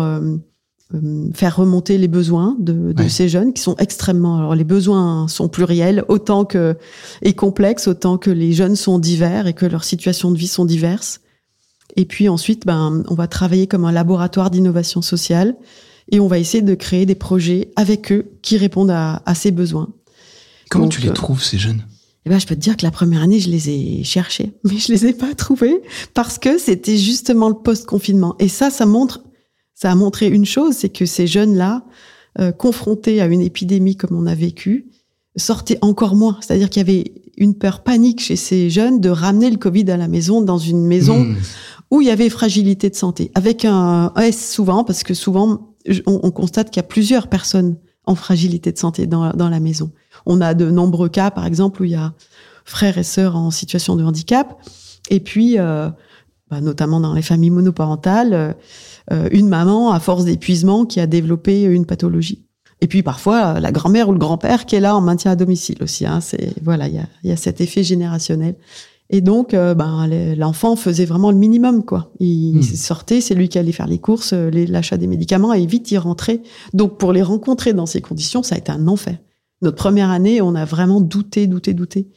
euh, faire remonter les besoins de, de Ouais. ces jeunes qui sont extrêmement. Alors les besoins sont pluriels autant que et complexes autant que les jeunes sont divers et que leurs situations de vie sont diverses. Et puis ensuite, ben, on va travailler comme un laboratoire d'innovation sociale et on va essayer de créer des projets avec eux qui répondent à, à ces besoins. Comment Donc, tu les euh, trouves, ces jeunes? Eh ben, je peux te dire que la première année, je les ai cherchés, mais je les ai pas trouvés parce que c'était justement le post-confinement. Et ça, ça montre, ça a montré une chose, c'est que ces jeunes-là, euh, confrontés à une épidémie comme on a vécu, sortaient encore moins. C'est-à-dire qu'il y avait une peur panique chez ces jeunes de ramener le Covid à la maison, dans une maison Mmh. où il y avait fragilité de santé, avec un S souvent, parce que souvent, on constate qu'il y a plusieurs personnes en fragilité de santé dans, dans la maison. On a de nombreux cas, par exemple, où il y a frères et sœurs en situation de handicap, et puis, euh, bah, notamment dans les familles monoparentales, euh, euh, une maman à force d'épuisement qui a développé une pathologie. Et puis parfois la grand-mère ou le grand-père qui est là en maintien à domicile aussi. Hein, c'est voilà, il y a, y a cet effet générationnel. Et donc, euh, ben, le- l'enfant faisait vraiment le minimum, quoi. Il Hmm. sortait, c'est lui qui allait faire les courses, euh, les- l'achat des médicaments, et vite il rentrait. Donc, pour les rencontrer dans ces conditions, ça a été un enfer. Notre première année, on a vraiment douté, douté, douté.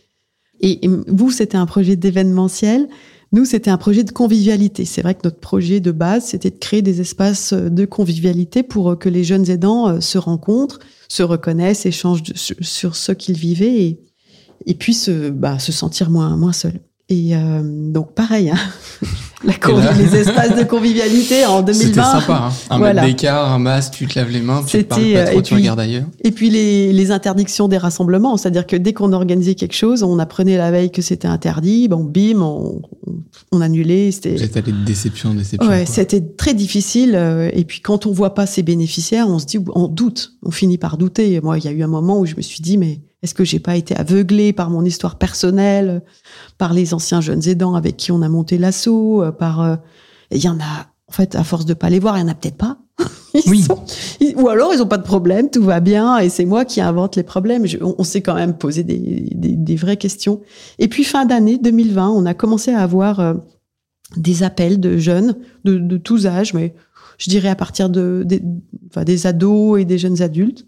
Et, et vous, c'était un projet d'événementiel. Nous, c'était un projet de convivialité. C'est vrai que notre projet de base, c'était de créer des espaces euh, de convivialité pour euh, que les jeunes aidants euh, se rencontrent, se reconnaissent, échangent sur, ce qu'ils vivaient et, puissent bah, se sentir moins, moins seuls. Et euh, donc, pareil, hein, la convi- là- les espaces de convivialité en 2020. C'était sympa, hein. Un Voilà. mètre d'écart, un masque, tu te laves les mains, tu te parles pas euh, trop, et tu puis- regardes ailleurs. Et puis les, les interdictions des rassemblements, c'est-à-dire que dès qu'on organisait quelque chose, on apprenait la veille que c'était interdit, bon bim, on, annulait. C'était Vous êtes allé de déception en déception. ouais, c'était très difficile. euh, Et puis quand on voit pas ses bénéficiaires, on se dit, on doute, on finit par douter. Moi, il y a eu un moment où je me suis dit, mais est-ce que j'ai pas été aveuglée par mon histoire personnelle, par les anciens jeunes aidants avec qui on a monté l'assaut, euh, par euh, il y en a. En fait, à force de pas les voir, il y en a peut-être pas. Ils Oui. sont- ils- ou alors ils ont pas de problème, tout va bien, et c'est moi qui invente les problèmes. Je- on on s'est quand même posé des, des, des vraies questions. Et puis fin d'année 2020, on a commencé à avoir euh, des appels de jeunes de, de tous âges, mais je dirais à partir de des, enfin, des ados et des jeunes adultes,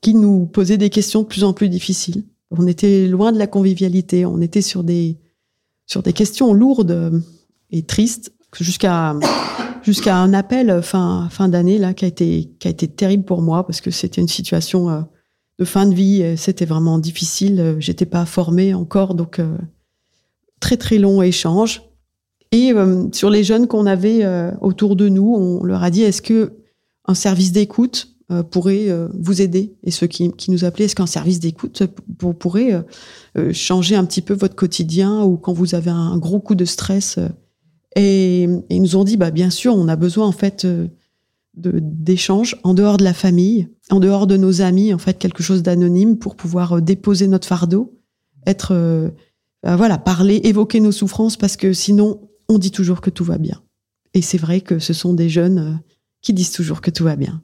qui nous posaient des questions de plus en plus difficiles. On était loin de la convivialité, on était sur des sur des questions lourdes et tristes, jusqu'à jusqu'à un appel fin fin d'année là qui a été qui a été terrible pour moi parce que c'était une situation euh, de fin de vie. C'était vraiment difficile. J'étais pas formée encore, donc euh, très très long échange. Et euh, sur les jeunes qu'on avait autour de nous, on leur a dit est-ce que un service d'écoute pourrait euh, vous aider Et ceux qui, nous appelaient, est-ce qu'un service d'écoute pour- pourrait euh, euh, changer un petit peu votre quotidien ou quand vous avez un gros coup de stress euh, et, ils nous ont dit bah bien sûr, on a besoin en fait euh, d'échanges en dehors de la famille, en dehors de nos amis, en fait quelque chose d'anonyme pour pouvoir euh, déposer notre fardeau, être euh, euh, voilà, parler, évoquer nos souffrances parce que sinon on dit toujours que tout va bien. Et c'est vrai que ce sont des jeunes euh, qui disent toujours que tout va bien.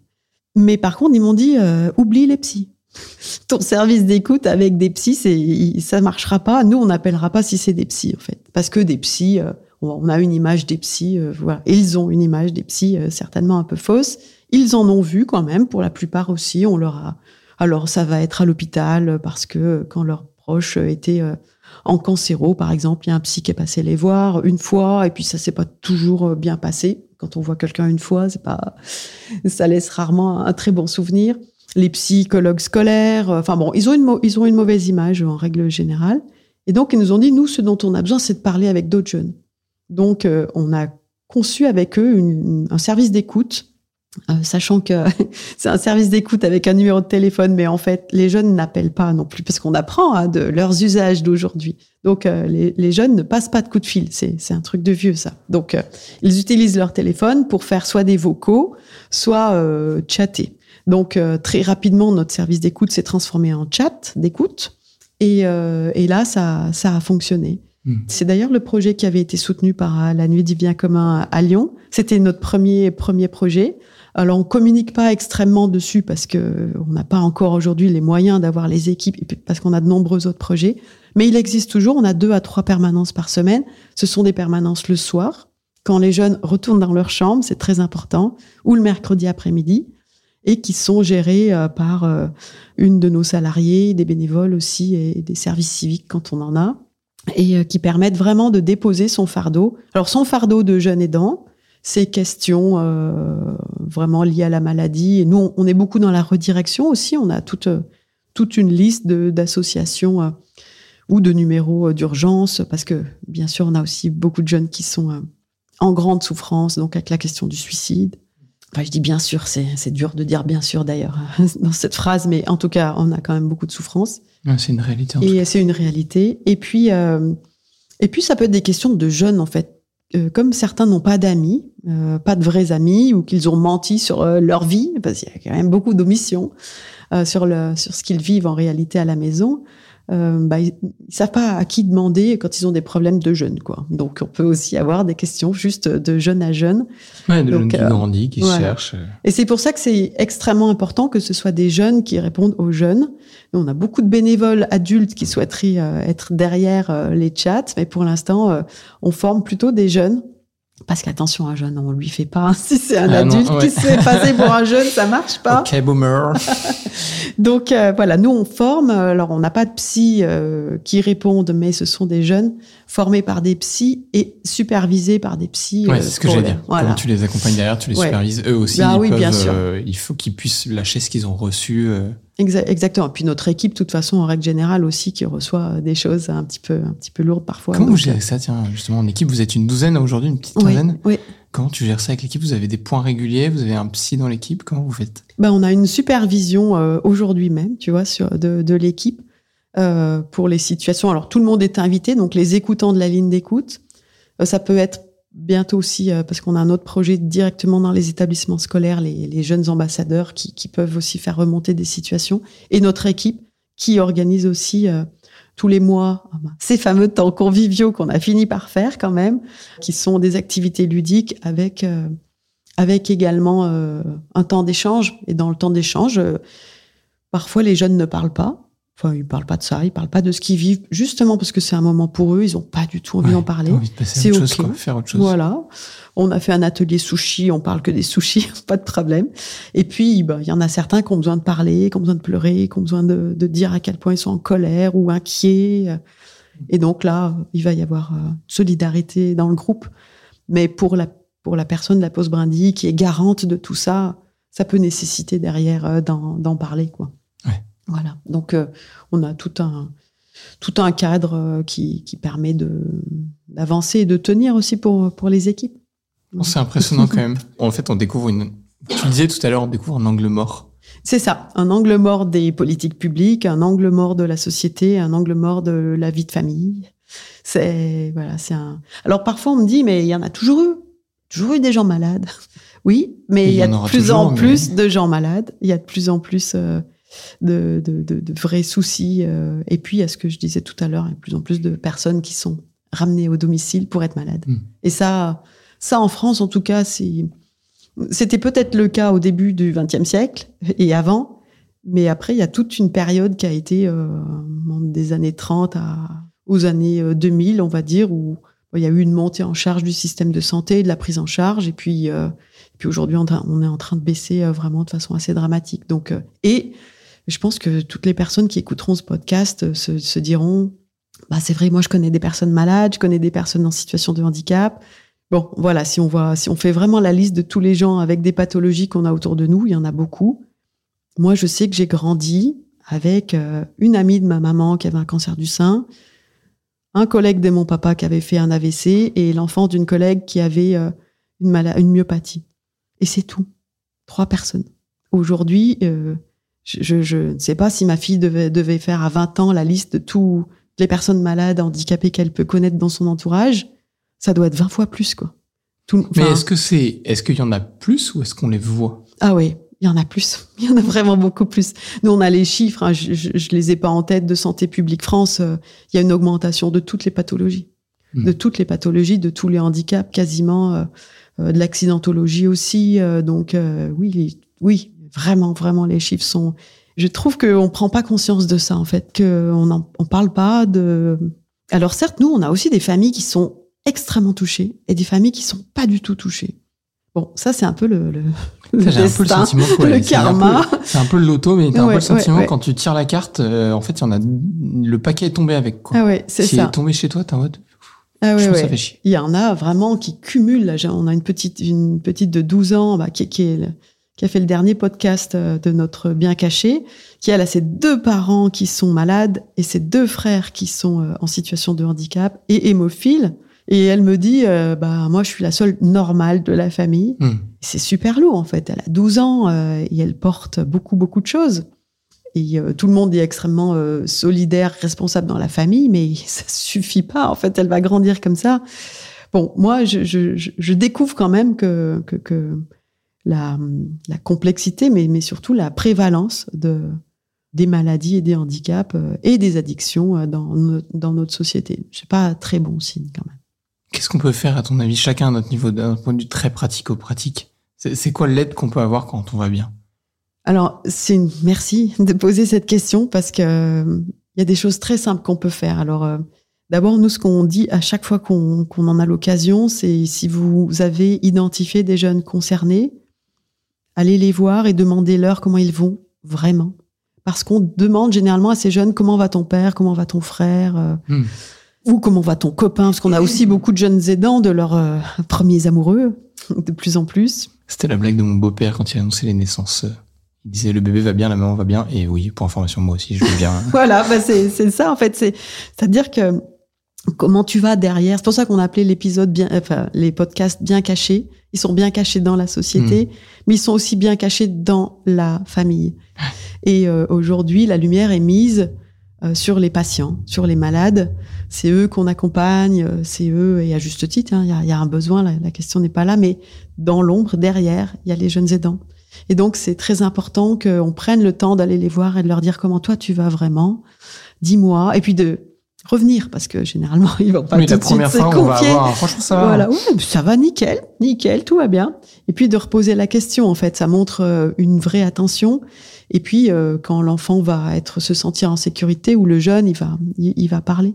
Mais par contre, ils m'ont dit euh, oublie les psys. Ton service d'écoute avec des psys, c'est ça marchera pas. Nous, on n'appellera pas si c'est des psys en fait, parce que des psys, euh, on a une image des psys, euh, voilà. Ils ont une image des psys euh, certainement un peu fausse. Ils en ont vu quand même, pour la plupart aussi. On leur a. Alors, ça va être à l'hôpital parce que quand leurs proches étaient euh, en cancéro, par exemple, il y a un psy qui est passé les voir une fois et puis ça s'est pas toujours bien passé. Quand on voit quelqu'un une fois, c'est pas, ça laisse rarement un très bon souvenir. Les psychologues scolaires, euh, enfin bon, ils ont une, ils ont une mauvaise image en règle générale. Et donc, ils nous ont dit, nous, ce dont on a besoin, c'est de parler avec d'autres jeunes. Donc, euh, on a conçu avec eux un service d'écoute, euh, sachant que c'est un service d'écoute avec un numéro de téléphone, mais en fait, les jeunes n'appellent pas non plus, parce qu'on apprend hein, de leurs usages d'aujourd'hui. Donc, euh, les, les jeunes ne passent pas de coup de fil. C'est un truc de vieux, ça. Donc, euh, ils utilisent leur téléphone pour faire soit des vocaux, soit chatter. Donc, très rapidement, notre service d'écoute s'est transformé en chat d'écoute. Et, et là, ça, ça a fonctionné. Hmm. C'est d'ailleurs le projet qui avait été soutenu par la Nuit du bien commun à Lyon. C'était notre premier premier projet. Alors on communique pas extrêmement dessus parce que on n'a pas encore aujourd'hui les moyens d'avoir les équipes et parce qu'on a de nombreux autres projets. Mais il existe toujours. On a deux à trois permanences par semaine. Ce sont des permanences le soir quand les jeunes retournent dans leur chambre, c'est très important, ou le mercredi après-midi, et qui sont gérés euh, par euh, une de nos salariés, des bénévoles aussi et des services civiques quand on en a et euh, qui permettent vraiment de déposer son fardeau. Alors son fardeau de jeune aidant, ces questions euh, vraiment liées à la maladie. Et nous, on, on est beaucoup dans la redirection aussi. On a toute euh, toute une liste d'associations euh, ou de numéros euh, d'urgence parce que bien sûr, on a aussi beaucoup de jeunes qui sont euh, en grande souffrance, donc avec la question du suicide. Enfin, je dis bien sûr, c'est c'est dur de dire bien sûr d'ailleurs dans cette phrase, mais en tout cas, on a quand même beaucoup de souffrance. Ouais, c'est une réalité. en Et c'est une réalité. Et puis, euh, et puis, ça peut être des questions de jeunes, en fait. Euh, comme certains n'ont pas d'amis, euh, pas de vrais amis, ou qu'ils ont menti sur euh, leur vie, parce qu'il y a quand même beaucoup d'omissions euh, sur, sur ce qu'ils vivent en réalité à la maison, euh, bah, ils savent pas à qui demander quand ils ont des problèmes de jeunes. Quoi. Donc, on peut aussi avoir des questions juste de jeune à jeune. Ouais, de donc, jeunes qui euh, grandissent, qui voilà. cherchent. Et c'est pour ça que c'est extrêmement important que ce soit des jeunes qui répondent aux jeunes. On a beaucoup de bénévoles adultes qui souhaiteraient euh, être derrière euh, les chats, mais pour l'instant, euh, on forme plutôt des jeunes. Parce qu'attention, un jeune, on lui fait pas. Si c'est un Ah non, adulte ouais. qui se fait passer pour un jeune, ça marche pas. Ok, boomer. Donc euh, voilà, nous on forme. Alors on n'a pas de psy euh, qui répondent, mais ce sont des jeunes formés par des psys et supervisés par des psys. Ouais, euh, c'est ce que j'allais dire. Voilà. Tu les accompagnes derrière, tu les Ouais. supervises. Eux aussi, Bah ils oui, peuvent, bien sûr. il faut qu'ils puissent lâcher ce qu'ils ont reçu. Exa- Exactement. Puis notre équipe, de toute façon, en règle générale aussi, qui reçoit des choses un petit peu, un petit peu lourdes parfois. Comment vous Donc, gérez ça, tiens, justement, en équipe? Vous êtes une douzaine aujourd'hui, une petite Oui, quinzaine oui. Comment tu gères ça avec l'équipe? Vous avez des points réguliers Vous avez un psy dans l'équipe Comment vous faites? Ben, on a une supervision euh, aujourd'hui même, tu vois, sur, de, de l'équipe euh, pour les situations. Alors tout le monde est invité, donc les écoutants de la ligne d'écoute. Euh, ça peut être bientôt aussi, euh, parce qu'on a un autre projet directement dans les établissements scolaires, les, jeunes ambassadeurs qui, peuvent aussi faire remonter des situations, et notre équipe qui organise aussi euh, tous les mois ah ben, ces fameux temps conviviaux qu'on a fini par faire quand même, qui sont des activités ludiques avec euh, avec également euh, un temps d'échange. Et dans le temps d'échange, parfois les jeunes ne parlent pas. Enfin, ils parlent pas de ça, ils parlent pas de ce qu'ils vivent, justement parce que c'est un moment pour eux, ils ont pas du tout envie Ouais, d'en parler. C'est chose, ok. quoi, faire autre chose. Voilà. On a fait un atelier sushi, on parle que des sushis, pas de problème. Et puis, ben, il y en a certains qui ont besoin de parler, qui ont besoin de pleurer, qui ont besoin de, de dire à quel point ils sont en colère ou inquiets. Et donc là, il va y avoir euh, solidarité dans le groupe. Mais pour la, pour la personne de la pause brindille qui est garante de tout ça, ça peut nécessiter derrière euh, d'en d'en parler, quoi. Voilà. Donc, euh, on a tout un, tout un cadre euh, qui, qui permet de, d'avancer et de tenir aussi pour, pour les équipes. Bon, c'est impressionnant quand même. En fait, on découvre une. Tu disais tout à l'heure, on découvre un angle mort. C'est ça, un angle mort des politiques publiques, un angle mort de la société, un angle mort de la vie de famille. C'est voilà, c'est un. Alors parfois on me dit, mais il y en a toujours eu, toujours eu des gens malades. Oui, mais il y, a de plus en plus de gens malades. Il y a de plus en plus euh, de, de, de, de, vrais soucis. Euh, et puis, à ce que je disais tout à l'heure, il y a de plus en plus de personnes qui sont ramenées au domicile pour être malades. Mm. Et ça, ça en France, en tout cas, c'est c'était peut-être le cas au début du XXe siècle et avant, mais après, il y a toute une période qui a été euh, des années 30 à, aux années 2000, on va dire, où il y a eu une montée en charge du système de santé, de la prise en charge, et puis, euh, puis aujourd'hui, on, on, est en train de baisser euh, vraiment de façon assez dramatique. Donc, euh, et je pense que toutes les personnes qui écouteront ce podcast euh, se, diront, bah, c'est vrai, moi, je connais des personnes malades, je connais des personnes en situation de handicap. Bon, voilà, si on voit, si on fait vraiment la liste de tous les gens avec des pathologies qu'on a autour de nous, il y en a beaucoup. Moi, je sais que j'ai grandi avec euh, une amie de ma maman qui avait un cancer du sein, un collègue de mon papa qui avait fait un AVC et l'enfant d'une collègue qui avait euh, une, myopathie. Et c'est tout. Trois personnes. Aujourd'hui, je, je, ne sais pas si ma fille devait, devait faire à 20 ans la liste de toutes les personnes malades, handicapées qu'elle peut connaître dans son entourage ça doit être 20 fois plus, quoi. Tout, Mais est-ce que c'est, est-ce qu'il y en a plus ou est-ce qu'on les voit? Ah oui, il y en a plus. Il y en a vraiment beaucoup plus. Nous, on a les chiffres, hein, je, je, je, les ai pas en tête de Santé publique France. Euh, il y a une augmentation de toutes les pathologies, mmh. de toutes les pathologies, de tous les handicaps, quasiment, euh, euh, de l'accidentologie aussi. euh, donc oui, oui, vraiment, vraiment, les chiffres sont. Je trouve qu'on prend pas conscience de ça en fait, qu'on en, on parle pas de. Alors certes, nous, on a aussi des familles qui sont extrêmement touchées et des familles qui sont pas du tout touchées. Bon, ça c'est un peu le, le, le destin, un peu le, sentiment, ouais, le karma. C'est un peu le loto, mais t'as Ouais, un peu le sentiment ouais, quand tu tires la carte, euh, en fait, il y en a le paquet est tombé avec quoi. Ah ouais, c'est si ça. est tombé chez toi, t'es en mode. Ah ouais, ouais. ça fait chier. Il y en a vraiment qui cumulent. Là, j'ai- on a une petite, une petite de 12 ans bah, qui, qui, est qui a fait le dernier podcast euh, de notre bien caché, qui elle a ses deux parents qui sont malades et ses deux frères qui sont euh, en situation de handicap et hémophiles. Et elle me dit, euh, bah moi je suis la seule normale de la famille. Hmm. C'est super lourd en fait. Elle a 12 ans euh, et elle porte beaucoup beaucoup de choses. Et euh, tout le monde est extrêmement solidaire, responsable dans la famille, mais ça suffit pas. En fait, elle va grandir comme ça. Bon, moi, je, je, je- je découvre quand même que, que, que la, la complexité, mais, mais surtout la prévalence de, des maladies et des handicaps euh, et des addictions euh, dans, no- dans notre société. C'est pas très bon signe quand même. Qu'est-ce qu'on peut faire, à ton avis, chacun à notre niveau, d'un point de vue très pratico-pratique? C'est c'est quoi l'aide qu'on peut avoir quand on va bien? Alors, c'est une merci de poser cette question parce que euh, il y a des choses très simples qu'on peut faire. Alors, euh, d'abord, nous, ce qu'on dit à chaque fois qu'on qu'on en a l'occasion, c'est si vous avez identifié des jeunes concernés, allez les voir et demandez-leur comment ils vont vraiment. Parce qu'on demande généralement à ces jeunes comment va ton père, comment va ton frère, euh, Hmm. ou comment va ton copain, parce qu'on a aussi beaucoup de jeunes aidants de leurs euh, premiers amoureux, de plus en plus. C'était la blague de mon beau-père quand il a annoncé les naissances. Il disait le bébé va bien, la maman va bien, et oui, pour information, moi aussi, je vais bien. Voilà, bah c'est ça en fait. C'est c'est-à-dire que comment tu vas derrière. C'est pour ça qu'on a appelé l'épisode bien, enfin les podcasts bien cachés. Ils sont bien cachés dans la société, mais ils sont aussi bien cachés dans la famille. Et euh, aujourd'hui, la lumière est mise euh, sur les patients, sur les malades. C'est eux qu'on accompagne, euh, c'est eux, et à juste titre, hein, il y, a, il y a un besoin, la, la question n'est pas là, mais dans l'ombre, derrière, il y a les jeunes aidants. Et donc, c'est très important qu'on prenne le temps d'aller les voir et de leur dire comment toi tu vas vraiment? Dis-moi. Et puis de revenir, parce que généralement, ils vont pas Mais tout la de suite première se fois, on va avoir. Franchement, ça va. Voilà, ouais, ça va nickel, nickel, tout va bien. Et puis de reposer la question, en fait, ça montre euh, une vraie attention. Et puis euh, quand l'enfant va être se sentir en sécurité ou le jeune, il va, il, il va parler.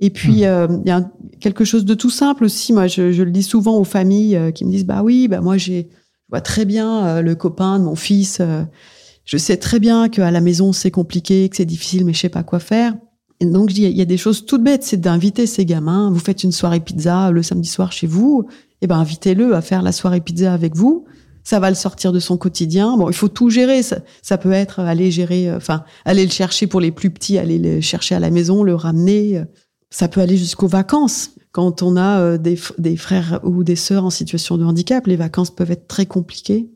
Et puis euh, il y a un- quelque chose de tout simple aussi. Moi, je, je le dis souvent aux familles euh, qui me disent bah oui, bah moi j'ai, je vois très bien le copain de mon fils. je sais très bien qu'à la maison c'est compliqué, que c'est difficile, mais je sais pas quoi faire. Donc, il y a des choses toutes bêtes, c'est d'inviter ces gamins. Vous faites une soirée pizza le samedi soir chez vous, et ben invitez-le à faire la soirée pizza avec vous. Ça va le sortir de son quotidien. Bon, il faut tout gérer. Ça, peut être aller gérer, euh, enfin, aller le chercher pour les plus petits, aller le chercher à la maison, le ramener. Ça peut aller jusqu'aux vacances. Quand on a euh, des frères ou des sœurs en situation de handicap, les vacances peuvent être très compliquées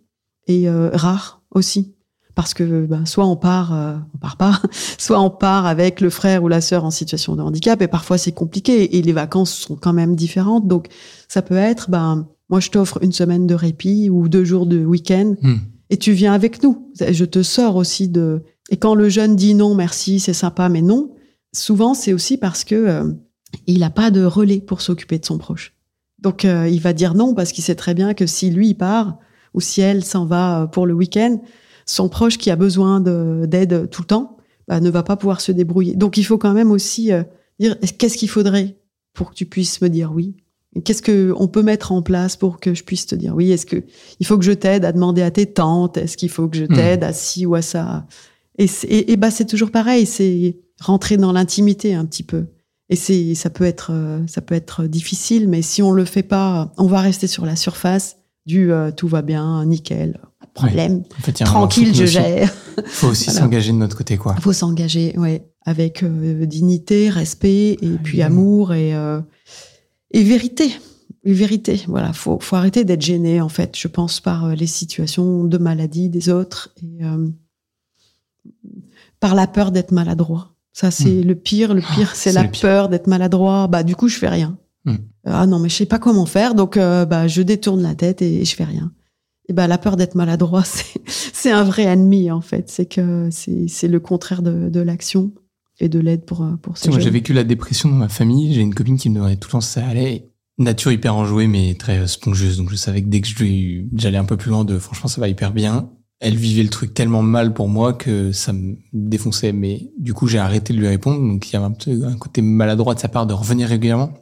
et euh, rares aussi. Parce que ben, soit on part, euh, on part pas, soit on part avec le frère ou la sœur en situation de handicap et parfois c'est compliqué et les vacances sont quand même différentes. Donc ça peut être, ben moi je t'offre une semaine de répit ou deux jours de week-end Hmm. et tu viens avec nous. Je te sors aussi de. Et quand le jeune dit non, merci, c'est sympa, mais non, souvent c'est aussi parce que euh, il n'a pas de relais pour s'occuper de son proche. Donc euh, il va dire non parce qu'il sait très bien que si lui il part ou si elle s'en va euh, pour le week-end, son proche qui a besoin de- d'aide tout le temps bah, ne va pas pouvoir se débrouiller. Donc il faut quand même aussi euh, dire est-ce- qu'est-ce qu'il faudrait pour que tu puisses me dire oui? Qu'est-ce que on peut mettre en place pour que je puisse te dire oui? Est-ce que il faut que je t'aide à demander à tes tantes? Est-ce qu'il faut que je t'aide à ci ou à ça? Et, c'est- et, et bah c'est toujours pareil, c'est rentrer dans l'intimité un petit peu. Et c'est ça peut être euh, ça peut être difficile, mais si on le fait pas, on va rester sur la surface du euh, tout va bien, nickel, problème, En fait, il tranquille, je gère. faut aussi s'engager de notre côté, quoi. Il faut s'engager, ouais, avec euh, dignité, respect, et puis évidemment. amour et, euh, et vérité. Et vérité, voilà. Faut, faut arrêter d'être gêné, en fait, je pense, par euh, les situations de maladie des autres et euh, par la peur d'être maladroit. Ça, c'est le pire. Le pire, c'est c'est la peur d'être maladroit. Bah, du coup, je fais rien. Hmm. Ah non, mais je sais pas comment faire, donc euh, bah, je détourne la tête et, je fais rien. Et bah, la peur d'être maladroit, c'est un vrai ennemi, en fait. C'est que c'est le contraire de, de l'action et de l'aide pour, pour ces moi, j'ai vécu la dépression dans ma famille. J'ai une copine qui me demandait tout le temps si ça allait. Nature hyper enjouée, mais très euh, spongieuse. Donc, je savais que dès que j'allais un peu plus loin de franchement, ça va hyper bien. Elle vivait le truc tellement mal pour moi que ça me défonçait. Mais du coup, j'ai arrêté de lui répondre. Donc, il y avait un, peu un côté maladroit de sa part de revenir régulièrement.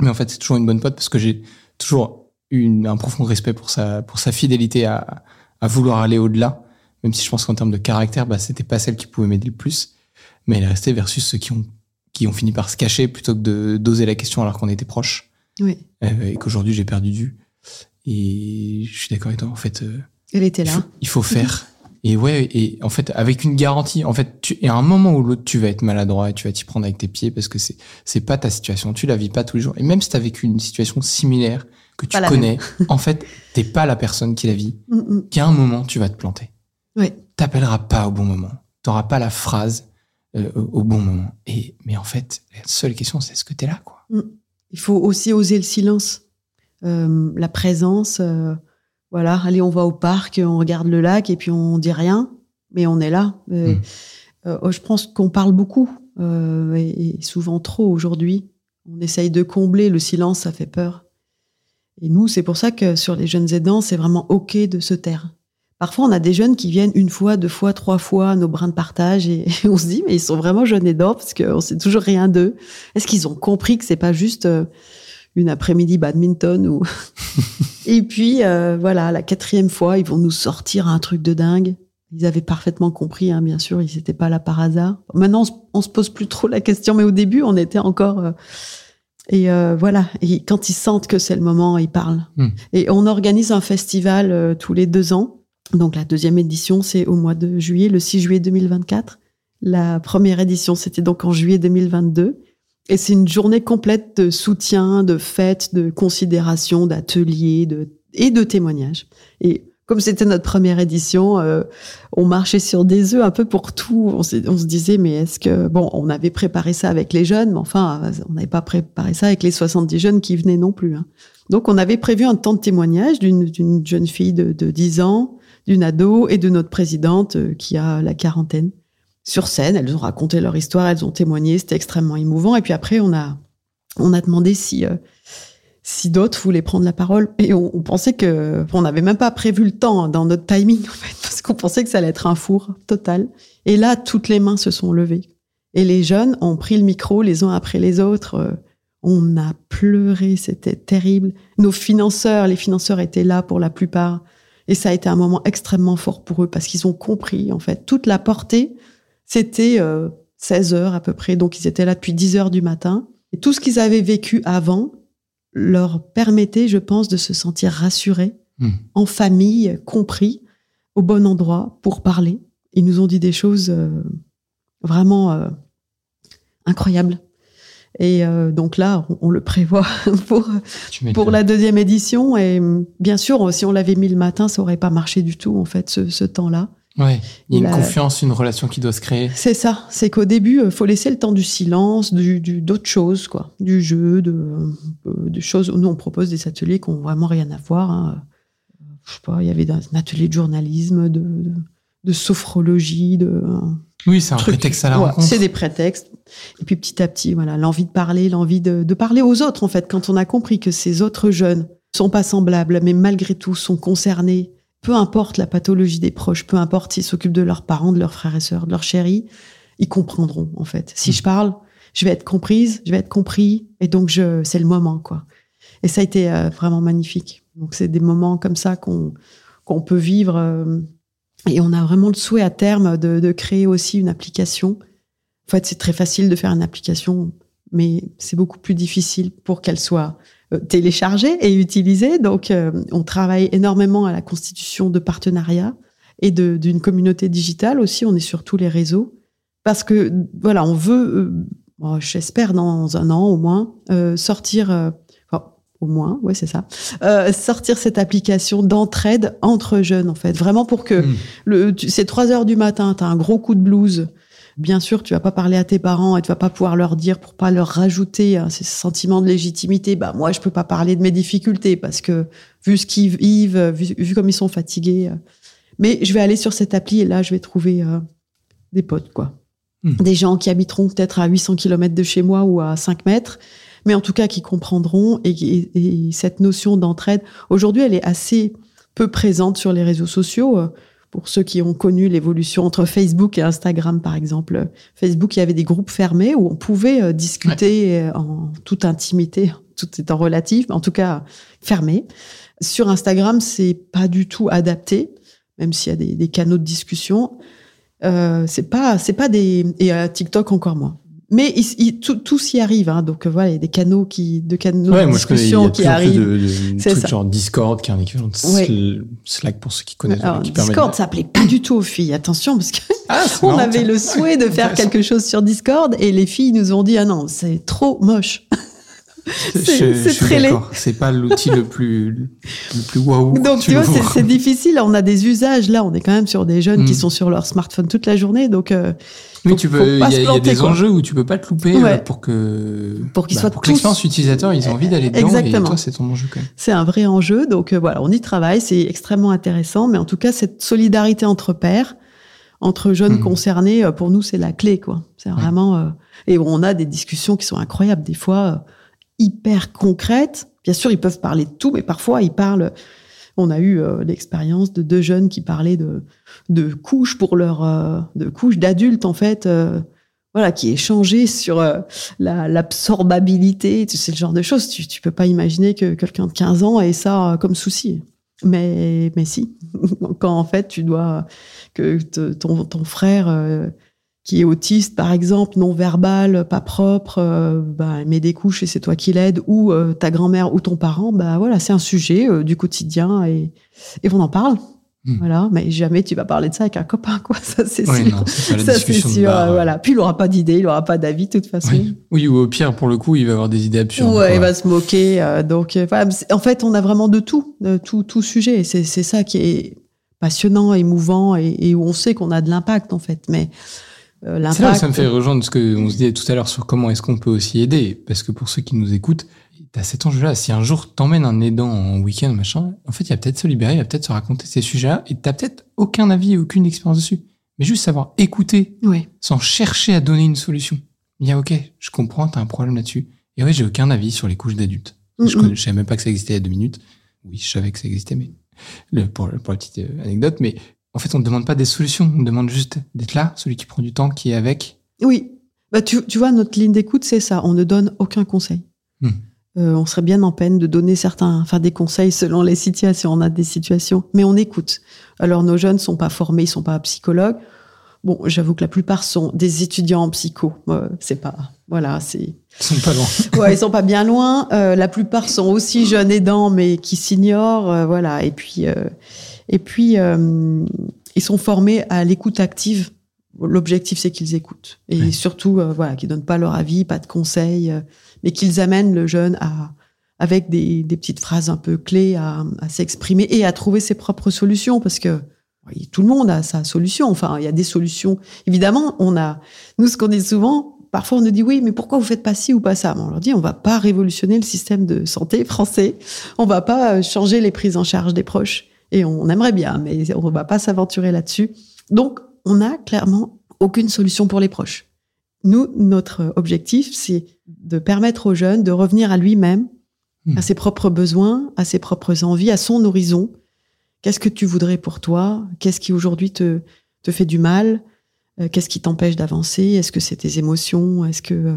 Mais en fait, c'est toujours une bonne pote parce que j'ai toujours une- un profond respect pour sa, pour sa fidélité à, à vouloir aller au-delà. Même si je pense qu'en termes de caractère, bah, c'était pas celle qui pouvait m'aider le plus. Mais elle est restée versus ceux qui ont, qui ont fini par se cacher plutôt que de d'oser la question alors qu'on était proches. Oui, Euh, et qu'aujourd'hui, j'ai perdu vue. Et je suis d'accord avec toi. En fait, euh, elle était il, faut, là. il faut faire. Et ouais, et en fait, avec une garantie, en fait, tu, et à un moment ou l'autre, tu vas être maladroit et tu vas t'y prendre avec tes pieds parce que c'est, c'est pas ta situation. Tu la vis pas tous les jours. Et même si t'as vécu une situation similaire que tu connais, en fait, t'es pas la personne qui la vit. Mm, mm. Qu'à un moment, tu vas te planter. Ouais. T'appelleras pas au bon moment. T'auras pas la phrase euh, au bon moment. Et, mais en fait, la seule question, c'est est-ce que t'es là, quoi? Il faut aussi oser le silence, Euh, la présence. euh, voilà, allez, on va au parc, on regarde le lac et puis on dit rien, mais on est là. Mm. euh, je pense qu'on parle beaucoup et, et souvent trop aujourd'hui. On essaye de combler le silence, ça fait peur. Et nous, c'est pour ça que sur les jeunes aidants, c'est vraiment OK de se taire. Parfois, on a des jeunes qui viennent une fois, deux fois, trois fois à nos brins de partage et, on se dit, mais ils sont vraiment jeunes aidants parce qu'on sait toujours rien d'eux. Est-ce qu'ils ont compris que c'est pas juste euh, une après-midi badminton ou Et puis euh, voilà, la quatrième fois, ils vont nous sortir un truc de dingue. Ils avaient parfaitement compris, hein, bien sûr, ils n'étaient pas là par hasard. Maintenant, on se, se pose plus trop la question, mais au début, on était encore. euh, et euh, voilà, et quand ils sentent que c'est le moment, ils parlent. Hmm. Et on organise un festival euh, tous les deux ans. Donc la deuxième édition, c'est au mois de juillet, le 6 juillet 2024. La première édition, c'était donc en juillet 2022. Et c'est une journée complète de soutien, de fêtes, de considération, d'ateliers de, et de témoignages. Et comme c'était notre première édition, euh, on marchait sur des œufs un peu pour tout. On, se disait, mais est-ce que... Bon, on avait préparé ça avec les jeunes, mais enfin, on n'avait pas préparé ça avec les 70 jeunes qui venaient non plus. hein. Donc, on avait prévu un temps de témoignage d'une d'une jeune fille de, de 10 ans, d'une ado et de notre présidente euh, qui a la quarantaine sur scène. Elles ont raconté leur histoire, elles ont témoigné, c'était extrêmement émouvant. Et puis après, on a, on a demandé si, euh, si d'autres voulaient prendre la parole. Et on, pensait que, on n'avait même pas prévu le temps hein, dans notre timing, en fait, parce qu'on pensait que ça allait être un four total. Et là, toutes les mains se sont levées. Et les jeunes ont pris le micro les uns après les autres. Euh, On a pleuré, c'était terrible. Nos financeurs, les financeurs étaient là pour la plupart. Et ça a été un moment extrêmement fort pour eux parce qu'ils ont compris, en fait, toute la portée c'était euh, 16 heures à peu près, donc ils étaient là depuis 10 heures du matin. Et tout ce qu'ils avaient vécu avant leur permettait, je pense, de se sentir rassurés Hmm. en famille, compris, au bon endroit pour parler. Ils nous ont dit des choses euh, vraiment euh, incroyables. Et euh, donc là, on, on le prévoit pour, pour la deuxième édition. Et bien sûr, si on l'avait mis le matin, ça aurait pas marché du tout, en fait, ce, ce temps-là. Ouais, il y a une confiance, une relation qui doit se créer. C'est ça. C'est qu'au début, il faut laisser le temps du silence, du, du- d'autres choses, quoi. Du jeu, de, euh, des choses. Nous, on propose des ateliers qui ont vraiment rien à voir. hein. Je sais pas, il y avait un atelier de journalisme, de, de, de sophrologie, de. Oui, c'est un truc. prétexte à la Ouais, rencontre. C'est des prétextes. Et puis petit à petit, voilà, l'envie de parler, l'envie de, de parler aux autres, en fait, quand on a compris que ces autres jeunes sont pas semblables, mais malgré tout sont concernés, peu importe la pathologie des proches, peu importe s'ils s'occupent de leurs parents, de leurs frères et sœurs, de leurs chéris, ils comprendront, en fait. Si Mm. je parle, je vais être comprise, je vais être compris, et donc je, c'est le moment, quoi. Et ça a été euh, vraiment magnifique. Donc c'est des moments comme ça qu'on qu'on peut vivre. euh, et on a vraiment le souhait à terme de, de créer aussi une application. En fait, c'est très facile de faire une application, mais c'est beaucoup plus difficile pour qu'elle soit euh, téléchargée et utilisée. Donc, euh, on travaille énormément à la constitution de partenariats et de- d'une communauté digitale aussi. On est sur tous les réseaux parce que voilà, on veut, euh, bon, j'espère dans un an au moins, euh, sortir. euh, enfin, au moins, ouais, c'est ça. euh, sortir cette application d'entraide entre jeunes, en fait, vraiment pour que Mm. le, tu- c'est 3 heures du matin, tu as un gros coup de blues. Bien sûr, tu vas pas parler à tes parents et tu vas pas pouvoir leur dire pour pas leur rajouter hein, ces sentiments de légitimité. Bah moi, je peux pas parler de mes difficultés parce que vu ce qu'ils vivent, vu, vu comme ils sont fatigués. euh, mais je vais aller sur cette appli et là, je vais trouver euh, des potes, quoi. Hmm. Des gens qui habiteront peut-être à 800 km de chez moi ou à 5 mètres, mais en tout cas qui comprendront et, et- et cette notion d'entraide. Aujourd'hui, elle est assez peu présente sur les réseaux sociaux. Pour ceux qui ont connu l'évolution entre Facebook et Instagram, par exemple, Facebook, il y avait des groupes fermés où on pouvait euh, discuter euh, en toute intimité, tout étant relatif, mais en tout cas fermé. Sur Instagram, c'est pas du tout adapté, même s'il y a des, des canaux de discussion. Euh, c'est pas, c'est pas des et à TikTok encore moins. Mais il, il- tout, tout s'y arrive, hein, donc euh, voilà, il y a des canaux qui, de canaux Ouais, de moi je connais, il y discussion a qui arrivent. de, de C'est genre Discord qui est un équivalent de Ouais. Slack pour ceux qui connaissent. Alors, qui Discord, de- ça plaît pas du tout aux filles. Attention, parce que Ah, on marrant, avait le souhait de faire quelque chose sur Discord et les filles nous ont dit ah non, c'est trop moche. C'est- très laid. C'est pas l'outil le plus, le plus waouh. Donc tu vois, c'est- difficile. On a des usages là. On est quand même sur des jeunes qui Mm. sont sur leur smartphone toute la journée, donc euh, Oui, faut- tu peux. Il y, a- y des quoi. enjeux où tu peux pas te louper euh, pour que Pour qu'ils bah, soient pour tous- l'expérience utilisateur, ils ont envie d'aller dedans. Exactement. Et toi, c'est ton enjeu quand même. c'est un vrai enjeu. Donc euh, voilà, on y travaille. C'est extrêmement intéressant. Mais en tout cas, cette solidarité entre pairs, entre jeunes Mhm. concernés, euh, pour nous, c'est la clé, quoi. C'est vraiment. euh, Et on a des discussions qui sont incroyables, des fois euh, hyper concrètes. Bien sûr, ils peuvent parler de tout, mais parfois ils parlent. On a eu euh, l'expérience de deux jeunes qui parlaient de couches pour leur euh, de couches d'adultes en fait. euh, voilà, qui échangeaient sur euh, la- l'absorbabilité, tu sais, le genre de choses. Tu, tu peux pas imaginer que quelqu'un de 15 ans ait ça comme souci. Mais, mais si. Quand en fait, tu dois, que ton, ton frère, qui est autiste, par exemple, non verbal, pas propre, euh, bah, met des couches et c'est toi qui l'aides, ou euh, ta grand-mère ou ton parent, bah voilà, c'est un sujet euh, du quotidien et, et on en parle. Hmm. Voilà, mais jamais tu vas parler de ça avec un copain, quoi. Ça, c'est sûr. non, Ça, c'est sûr. bar, euh, voilà. Puis il aura pas d'idée, il aura pas d'avis, de toute façon. Oui. Oui, ou au pire, pour le coup, il va avoir des idées absurdes. Ouais, quoi. il va se moquer. donc, en fait, on a vraiment de tout, de tout, tout sujet. Et C'est, c'est ça qui est passionnant, émouvant, et, et où on sait qu'on a de l'impact, en fait. Mais C'est là où ça me fait rejoindre ce qu'on se disait tout à l'heure sur comment est-ce qu'on peut aussi aider. Parce que pour ceux qui nous écoutent, t'as cet enjeu-là. Si un jour t'emmènes un aidant en week-end, machin, en fait, il va peut-être se libérer, il va peut-être se raconter ces sujets-là, et t'as peut-être aucun avis, aucune expérience dessus. Mais juste savoir écouter Ouais. sans chercher à donner une solution. Il y a, ok, je comprends, t'as un problème là-dessus. Et oui, j'ai aucun avis sur les couches d'adultes. Je, connais, je savais même pas que ça existait il y a deux minutes. Oui, je savais que ça existait, mais le- pour, pour la petite euh, anecdote. Mais en fait, on ne demande pas des solutions, on demande juste d'être là, celui qui prend du temps, qui est avec. Oui. Bah, tu, tu vois, notre ligne d'écoute, c'est ça. On ne donne aucun conseil. Hmm. Euh, on serait bien en peine de donner certains, enfin des conseils selon les situations. On a des situations, mais on écoute. Alors nos jeunes sont pas formés, ils sont pas psychologues. Bon, j'avoue que la plupart sont des étudiants en psycho. Euh, c'est pas, voilà, c'est. Ils sont pas loin. ouais, ils sont pas bien loin. Euh, la plupart sont aussi jeunes aidants, mais qui s'ignorent, voilà. Et puis, et puis, ils sont formés à l'écoute active. L'objectif, c'est qu'ils écoutent et surtout, voilà, qu'ils donnent pas leur avis, pas de conseils, mais qu'ils amènent le jeune à avec des, des, petites phrases un peu clés à, à s'exprimer et à trouver ses propres solutions parce que tout le monde a sa solution. Enfin, il y a des solutions. Évidemment, on a, nous, ce qu'on dit souvent, parfois on nous dit oui, mais pourquoi vous faites pas ci ou pas ça? On leur dit, on va pas révolutionner le système de santé français. On va pas euh, changer les prises en charge des proches. Et on aimerait bien, mais on va pas s'aventurer là-dessus. Donc, on n'a clairement aucune solution pour les proches. Nous, notre objectif, c'est de permettre aux jeunes de revenir à lui-même, à hmm. ses propres besoins, à ses propres envies, à son horizon, Qu'est-ce que tu voudrais pour toi? Qu'est-ce qui aujourd'hui te, te fait du mal? Euh, Qu'est-ce qui t'empêche d'avancer? Est-ce que c'est tes émotions? Est-ce que euh,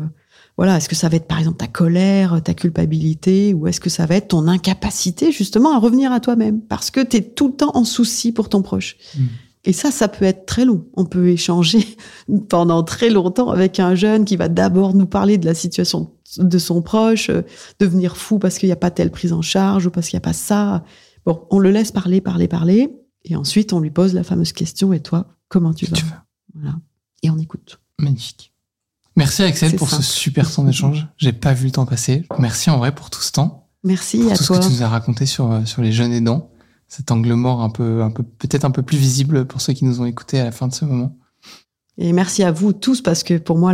voilà, est-ce que ça va être par exemple ta colère, ta culpabilité, ou est-ce que ça va être ton incapacité justement à revenir à toi-même? Parce que tu es tout le temps en souci pour ton proche. Mmh. Et ça, ça peut être très long. On peut échanger pendant très longtemps avec un jeune qui va d'abord nous parler de la situation de son proche, euh, devenir fou parce qu'il n'y a pas telle prise en charge ou parce qu'il n'y a pas ça. Bon, on le laisse parler, parler, parler, et ensuite on lui pose la fameuse question, et toi, comment tu vas, Voilà. Et on écoute. Magnifique. Merci Axel pour ce super temps d'échange. J'ai pas vu le temps passer. Merci en vrai pour tout ce temps. Merci pour à tout toi. ce que tu nous as raconté sur, euh, sur les jeunes aidants. Cet angle mort un peu, un peu, peut-être un peu plus visible pour ceux qui nous ont écoutés à la fin de ce moment. Et merci à vous tous parce que pour moi,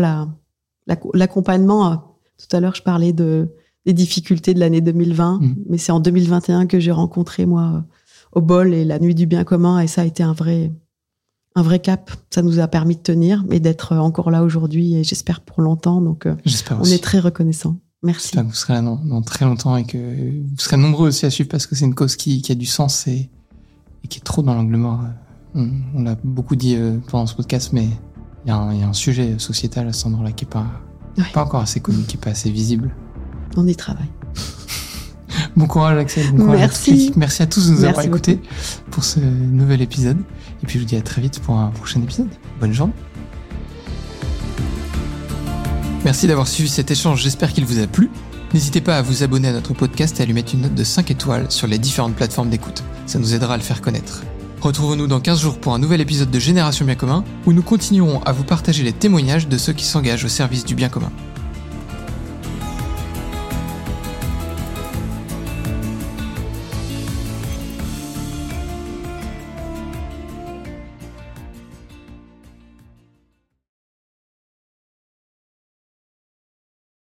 l'accompagnement, la, tout à l'heure, je parlais de, les difficultés de l'année 2020. Mm. Mais c'est en 2021 que j'ai rencontré, moi, au bol et la nuit du bien commun. Et ça a été un vrai, un vrai cap. Ça nous a permis de tenir et d'être encore là aujourd'hui. Et j'espère pour longtemps. Donc, euh, on est très reconnaissant. Merci. J'espère que vous serez là dans, très longtemps et que vous serez nombreux aussi à suivre parce que c'est une cause qui, qui, a du sens et, et qui est trop dans l'angle mort. On, l'a beaucoup dit euh, pendant ce podcast, mais il y, y, a un sujet sociétal à cet endroit-là qui est pas, pas encore assez connu, qui est pas assez visible on y travaille. Bon courage Axel, Merci. À Merci à tous de nous avoir écoutés pour ce nouvel épisode. Et puis je vous dis à très vite pour un prochain épisode. Bonne journée. Merci d'avoir suivi cet échange, j'espère qu'il vous a plu. N'hésitez pas à vous abonner à notre podcast et à lui mettre une note de 5 étoiles sur les différentes plateformes d'écoute. Ça nous aidera à le faire connaître. Retrouvons-nous dans 15 jours pour un nouvel épisode de Génération Bien Commun où nous continuerons à vous partager les témoignages de ceux qui s'engagent au service du bien commun.